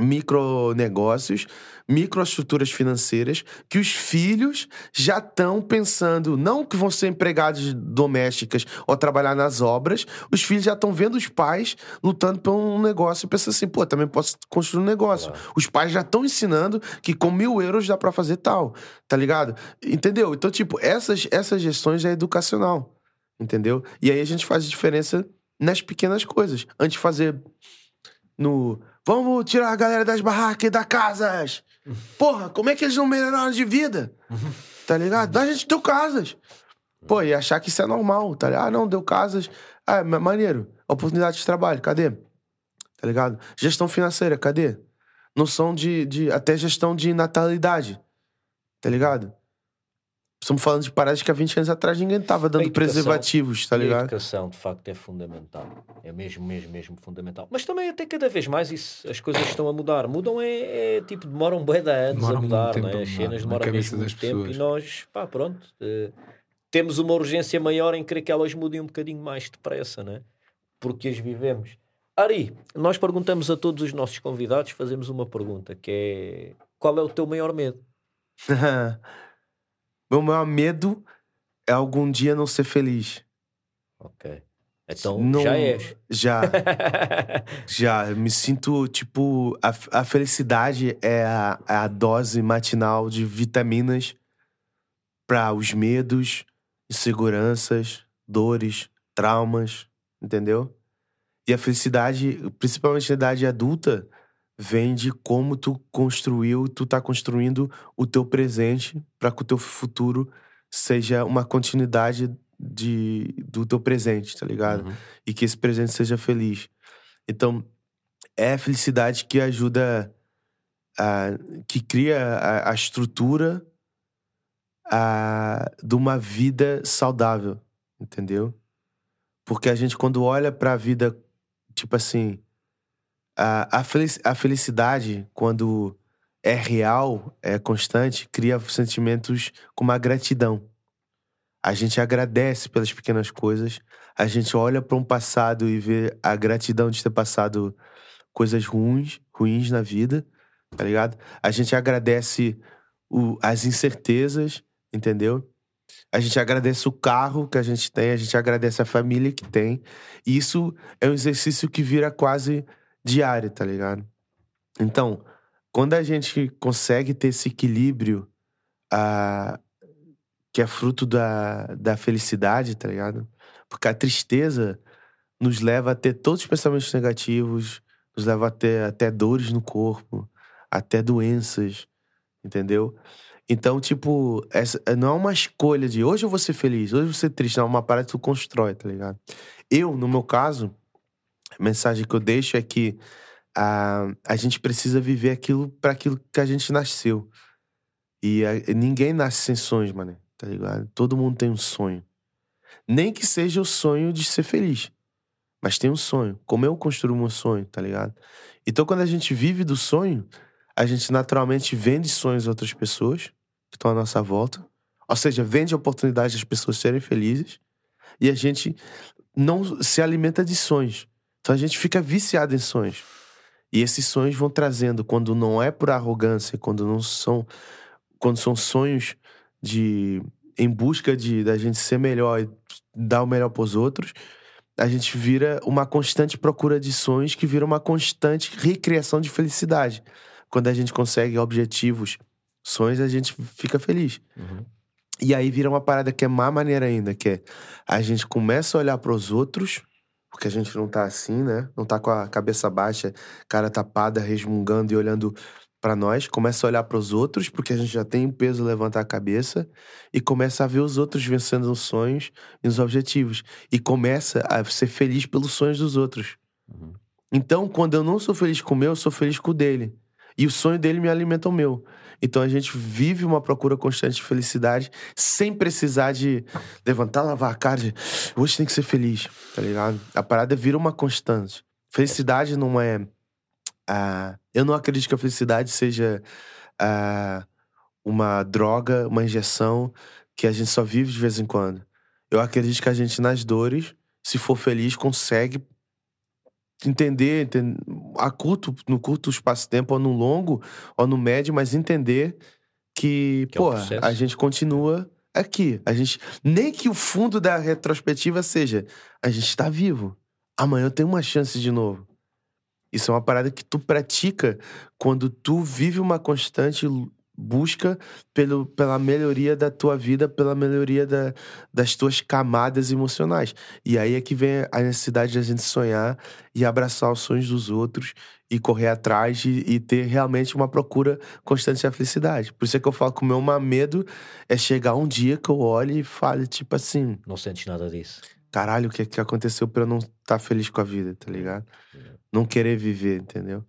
micronegócios, microestruturas financeiras, que os filhos já estão pensando, não que vão ser empregados domésticas ou trabalhar nas obras, os filhos já estão vendo os pais lutando por um negócio e pensam assim, pô, também posso construir um negócio. Claro. Os pais já estão ensinando que com mil euros dá para fazer tal, tá ligado? Entendeu? Então, tipo, essas, essas gestões é educacional, entendeu? E aí a gente faz diferença nas pequenas coisas. Antes de fazer no Vamos tirar a galera das barracas e das casas. Porra, como é que eles não melhoraram de vida? Tá ligado? A gente deu casas. Pô, e achar que isso é normal, tá ligado? Ah, não, deu casas. Ah, maneiro. Oportunidade de trabalho, cadê? Tá ligado? Gestão financeira, cadê? Noção de, de. Até gestão de natalidade. Tá ligado? Estamos falando de paradas que há 20 anos atrás ninguém estava dando educação, preservativos, tá ligado? A educação, de facto, é fundamental. É mesmo, mesmo, mesmo fundamental. Mas também, até cada vez mais, isso, as coisas estão a mudar. Mudam é, é tipo, demoram bem de anos Demora a mudar, não é? As cenas demoram mesmo muito tempo e nós, pá, pronto. Uh, temos uma urgência maior em querer que elas mudem um bocadinho mais depressa, né? Porque as vivemos. Ari, nós perguntamos a todos os nossos convidados, fazemos uma pergunta que é: qual é o teu maior medo? Meu maior medo é algum dia não ser feliz. Ok. Então não, já és. Já. já. Me sinto, tipo, a, a felicidade é a, é a dose matinal de vitaminas para os medos, inseguranças, dores, traumas, entendeu? E a felicidade, principalmente na idade adulta, vem de como tu construiu, tu tá construindo o teu presente para que o teu futuro seja uma continuidade de, do teu presente, tá ligado? Uhum. E que esse presente seja feliz. Então, é a felicidade que ajuda, a, que cria a, a estrutura a, de uma vida saudável, entendeu? Porque a gente, quando olha para a vida, tipo assim, a, a felicidade, quando é real, é constante, cria sentimentos com uma gratidão. A gente agradece pelas pequenas coisas, a gente olha para um passado e vê a gratidão de ter passado coisas ruins, ruins na vida, tá ligado? A gente agradece o, as incertezas, entendeu? A gente agradece o carro que a gente tem, a gente agradece a família que tem. E isso é um exercício que vira quase diário, tá ligado? Então, quando a gente consegue ter esse equilíbrio a, que é fruto da, da felicidade, tá ligado? Porque a tristeza nos leva a ter todos os pensamentos negativos, nos leva a ter até dores no corpo, até doenças, entendeu? Então, tipo, essa, não é uma escolha de hoje eu vou ser feliz, hoje eu vou ser triste, não, é uma parada que tu constrói, tá ligado? Eu, no meu caso, a mensagem que eu deixo é que a, a gente precisa viver aquilo para aquilo que a gente nasceu. E a, ninguém nasce sem sonhos, mano. Tá ligado? Todo mundo tem um sonho. Nem que seja o sonho de ser feliz. mas tem um sonho. Como eu construo um sonho, tá ligado? Então, quando a gente vive do sonho, a gente naturalmente vende sonhos a outras pessoas que estão à nossa volta. Ou seja, vende a oportunidade das pessoas serem felizes. E a gente não se alimenta de sonhos. Então a gente fica viciado em sonhos. E esses sonhos vão trazendo, quando não é por arrogância, quando não são. Quando são sonhos de. em busca de da gente ser melhor e dar o melhor para os outros, a gente vira uma constante procura de sonhos que vira uma constante recriação de felicidade. Quando a gente consegue objetivos, sonhos, a gente fica feliz. Uhum. E aí vira uma parada que é má maneira ainda, que é a gente começa a olhar para os outros, porque a gente não tá assim, né? Não tá com a cabeça baixa, cara tapada, resmungando e olhando para nós, começa a olhar para os outros, porque a gente já tem o peso levantar a cabeça e começa a ver os outros vencendo os sonhos e os objetivos e começa a ser feliz pelos sonhos dos outros. Uhum. Então, quando eu não sou feliz com o meu, eu sou feliz com o dele. E o sonho dele me alimenta o meu. Então a gente vive uma procura constante de felicidade sem precisar de levantar, lavar a cara. De, Hoje tem que ser feliz, tá ligado? A parada vira uma constante. Felicidade não é. ah, eu não acredito que a felicidade seja ah, uma droga, uma injeção que a gente só vive de vez em quando. Eu acredito que a gente, nas dores, se for feliz, consegue entender, enten- a curto, no curto espaço-tempo, ou no longo, ou no médio, mas entender que, Que é pô, processo. a gente continua aqui. A gente, nem que o fundo da retrospectiva seja, a gente tá vivo. Amanhã eu tenho uma chance de novo. Isso é uma parada que tu pratica quando tu vive uma constante busca pelo, pela melhoria da tua vida, pela melhoria da, das tuas camadas emocionais. E aí é que vem a necessidade de a gente sonhar e abraçar os sonhos dos outros e correr atrás e, e ter realmente uma procura constante da felicidade. Por isso é que eu falo que o meu medo é chegar um dia que eu olhe e fale, tipo assim, Não sentes nada disso. caralho, o que, é que aconteceu pra eu não estar feliz com a vida, tá ligado? Não querer viver, entendeu?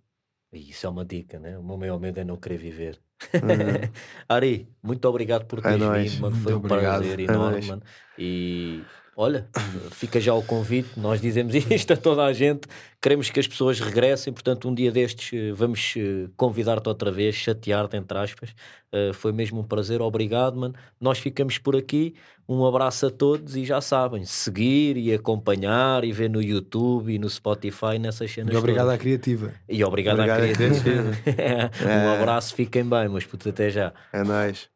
E Isso é uma dica, né? O meu maior medo é não querer viver. Uhum. Ari, muito obrigado por É teres nóis. vindo, mano. Muito Foi um obrigado. prazer É enorme, nóis. mano. E olha, fica já o convite. Nós dizemos isto a toda a gente. Queremos que as pessoas regressem, portanto, um dia destes eh, vamos eh, convidar-te outra vez, chatear-te, entre aspas. Eh, foi mesmo um prazer, obrigado, mano. Nós ficamos por aqui. Um abraço a todos e já sabem, seguir e acompanhar e ver no YouTube e no Spotify nessas cenas. E obrigado todas. à criativa. E obrigado, Obrigado à à criativa. criativa. um abraço, fiquem bem, mas puto, até já. É nóis.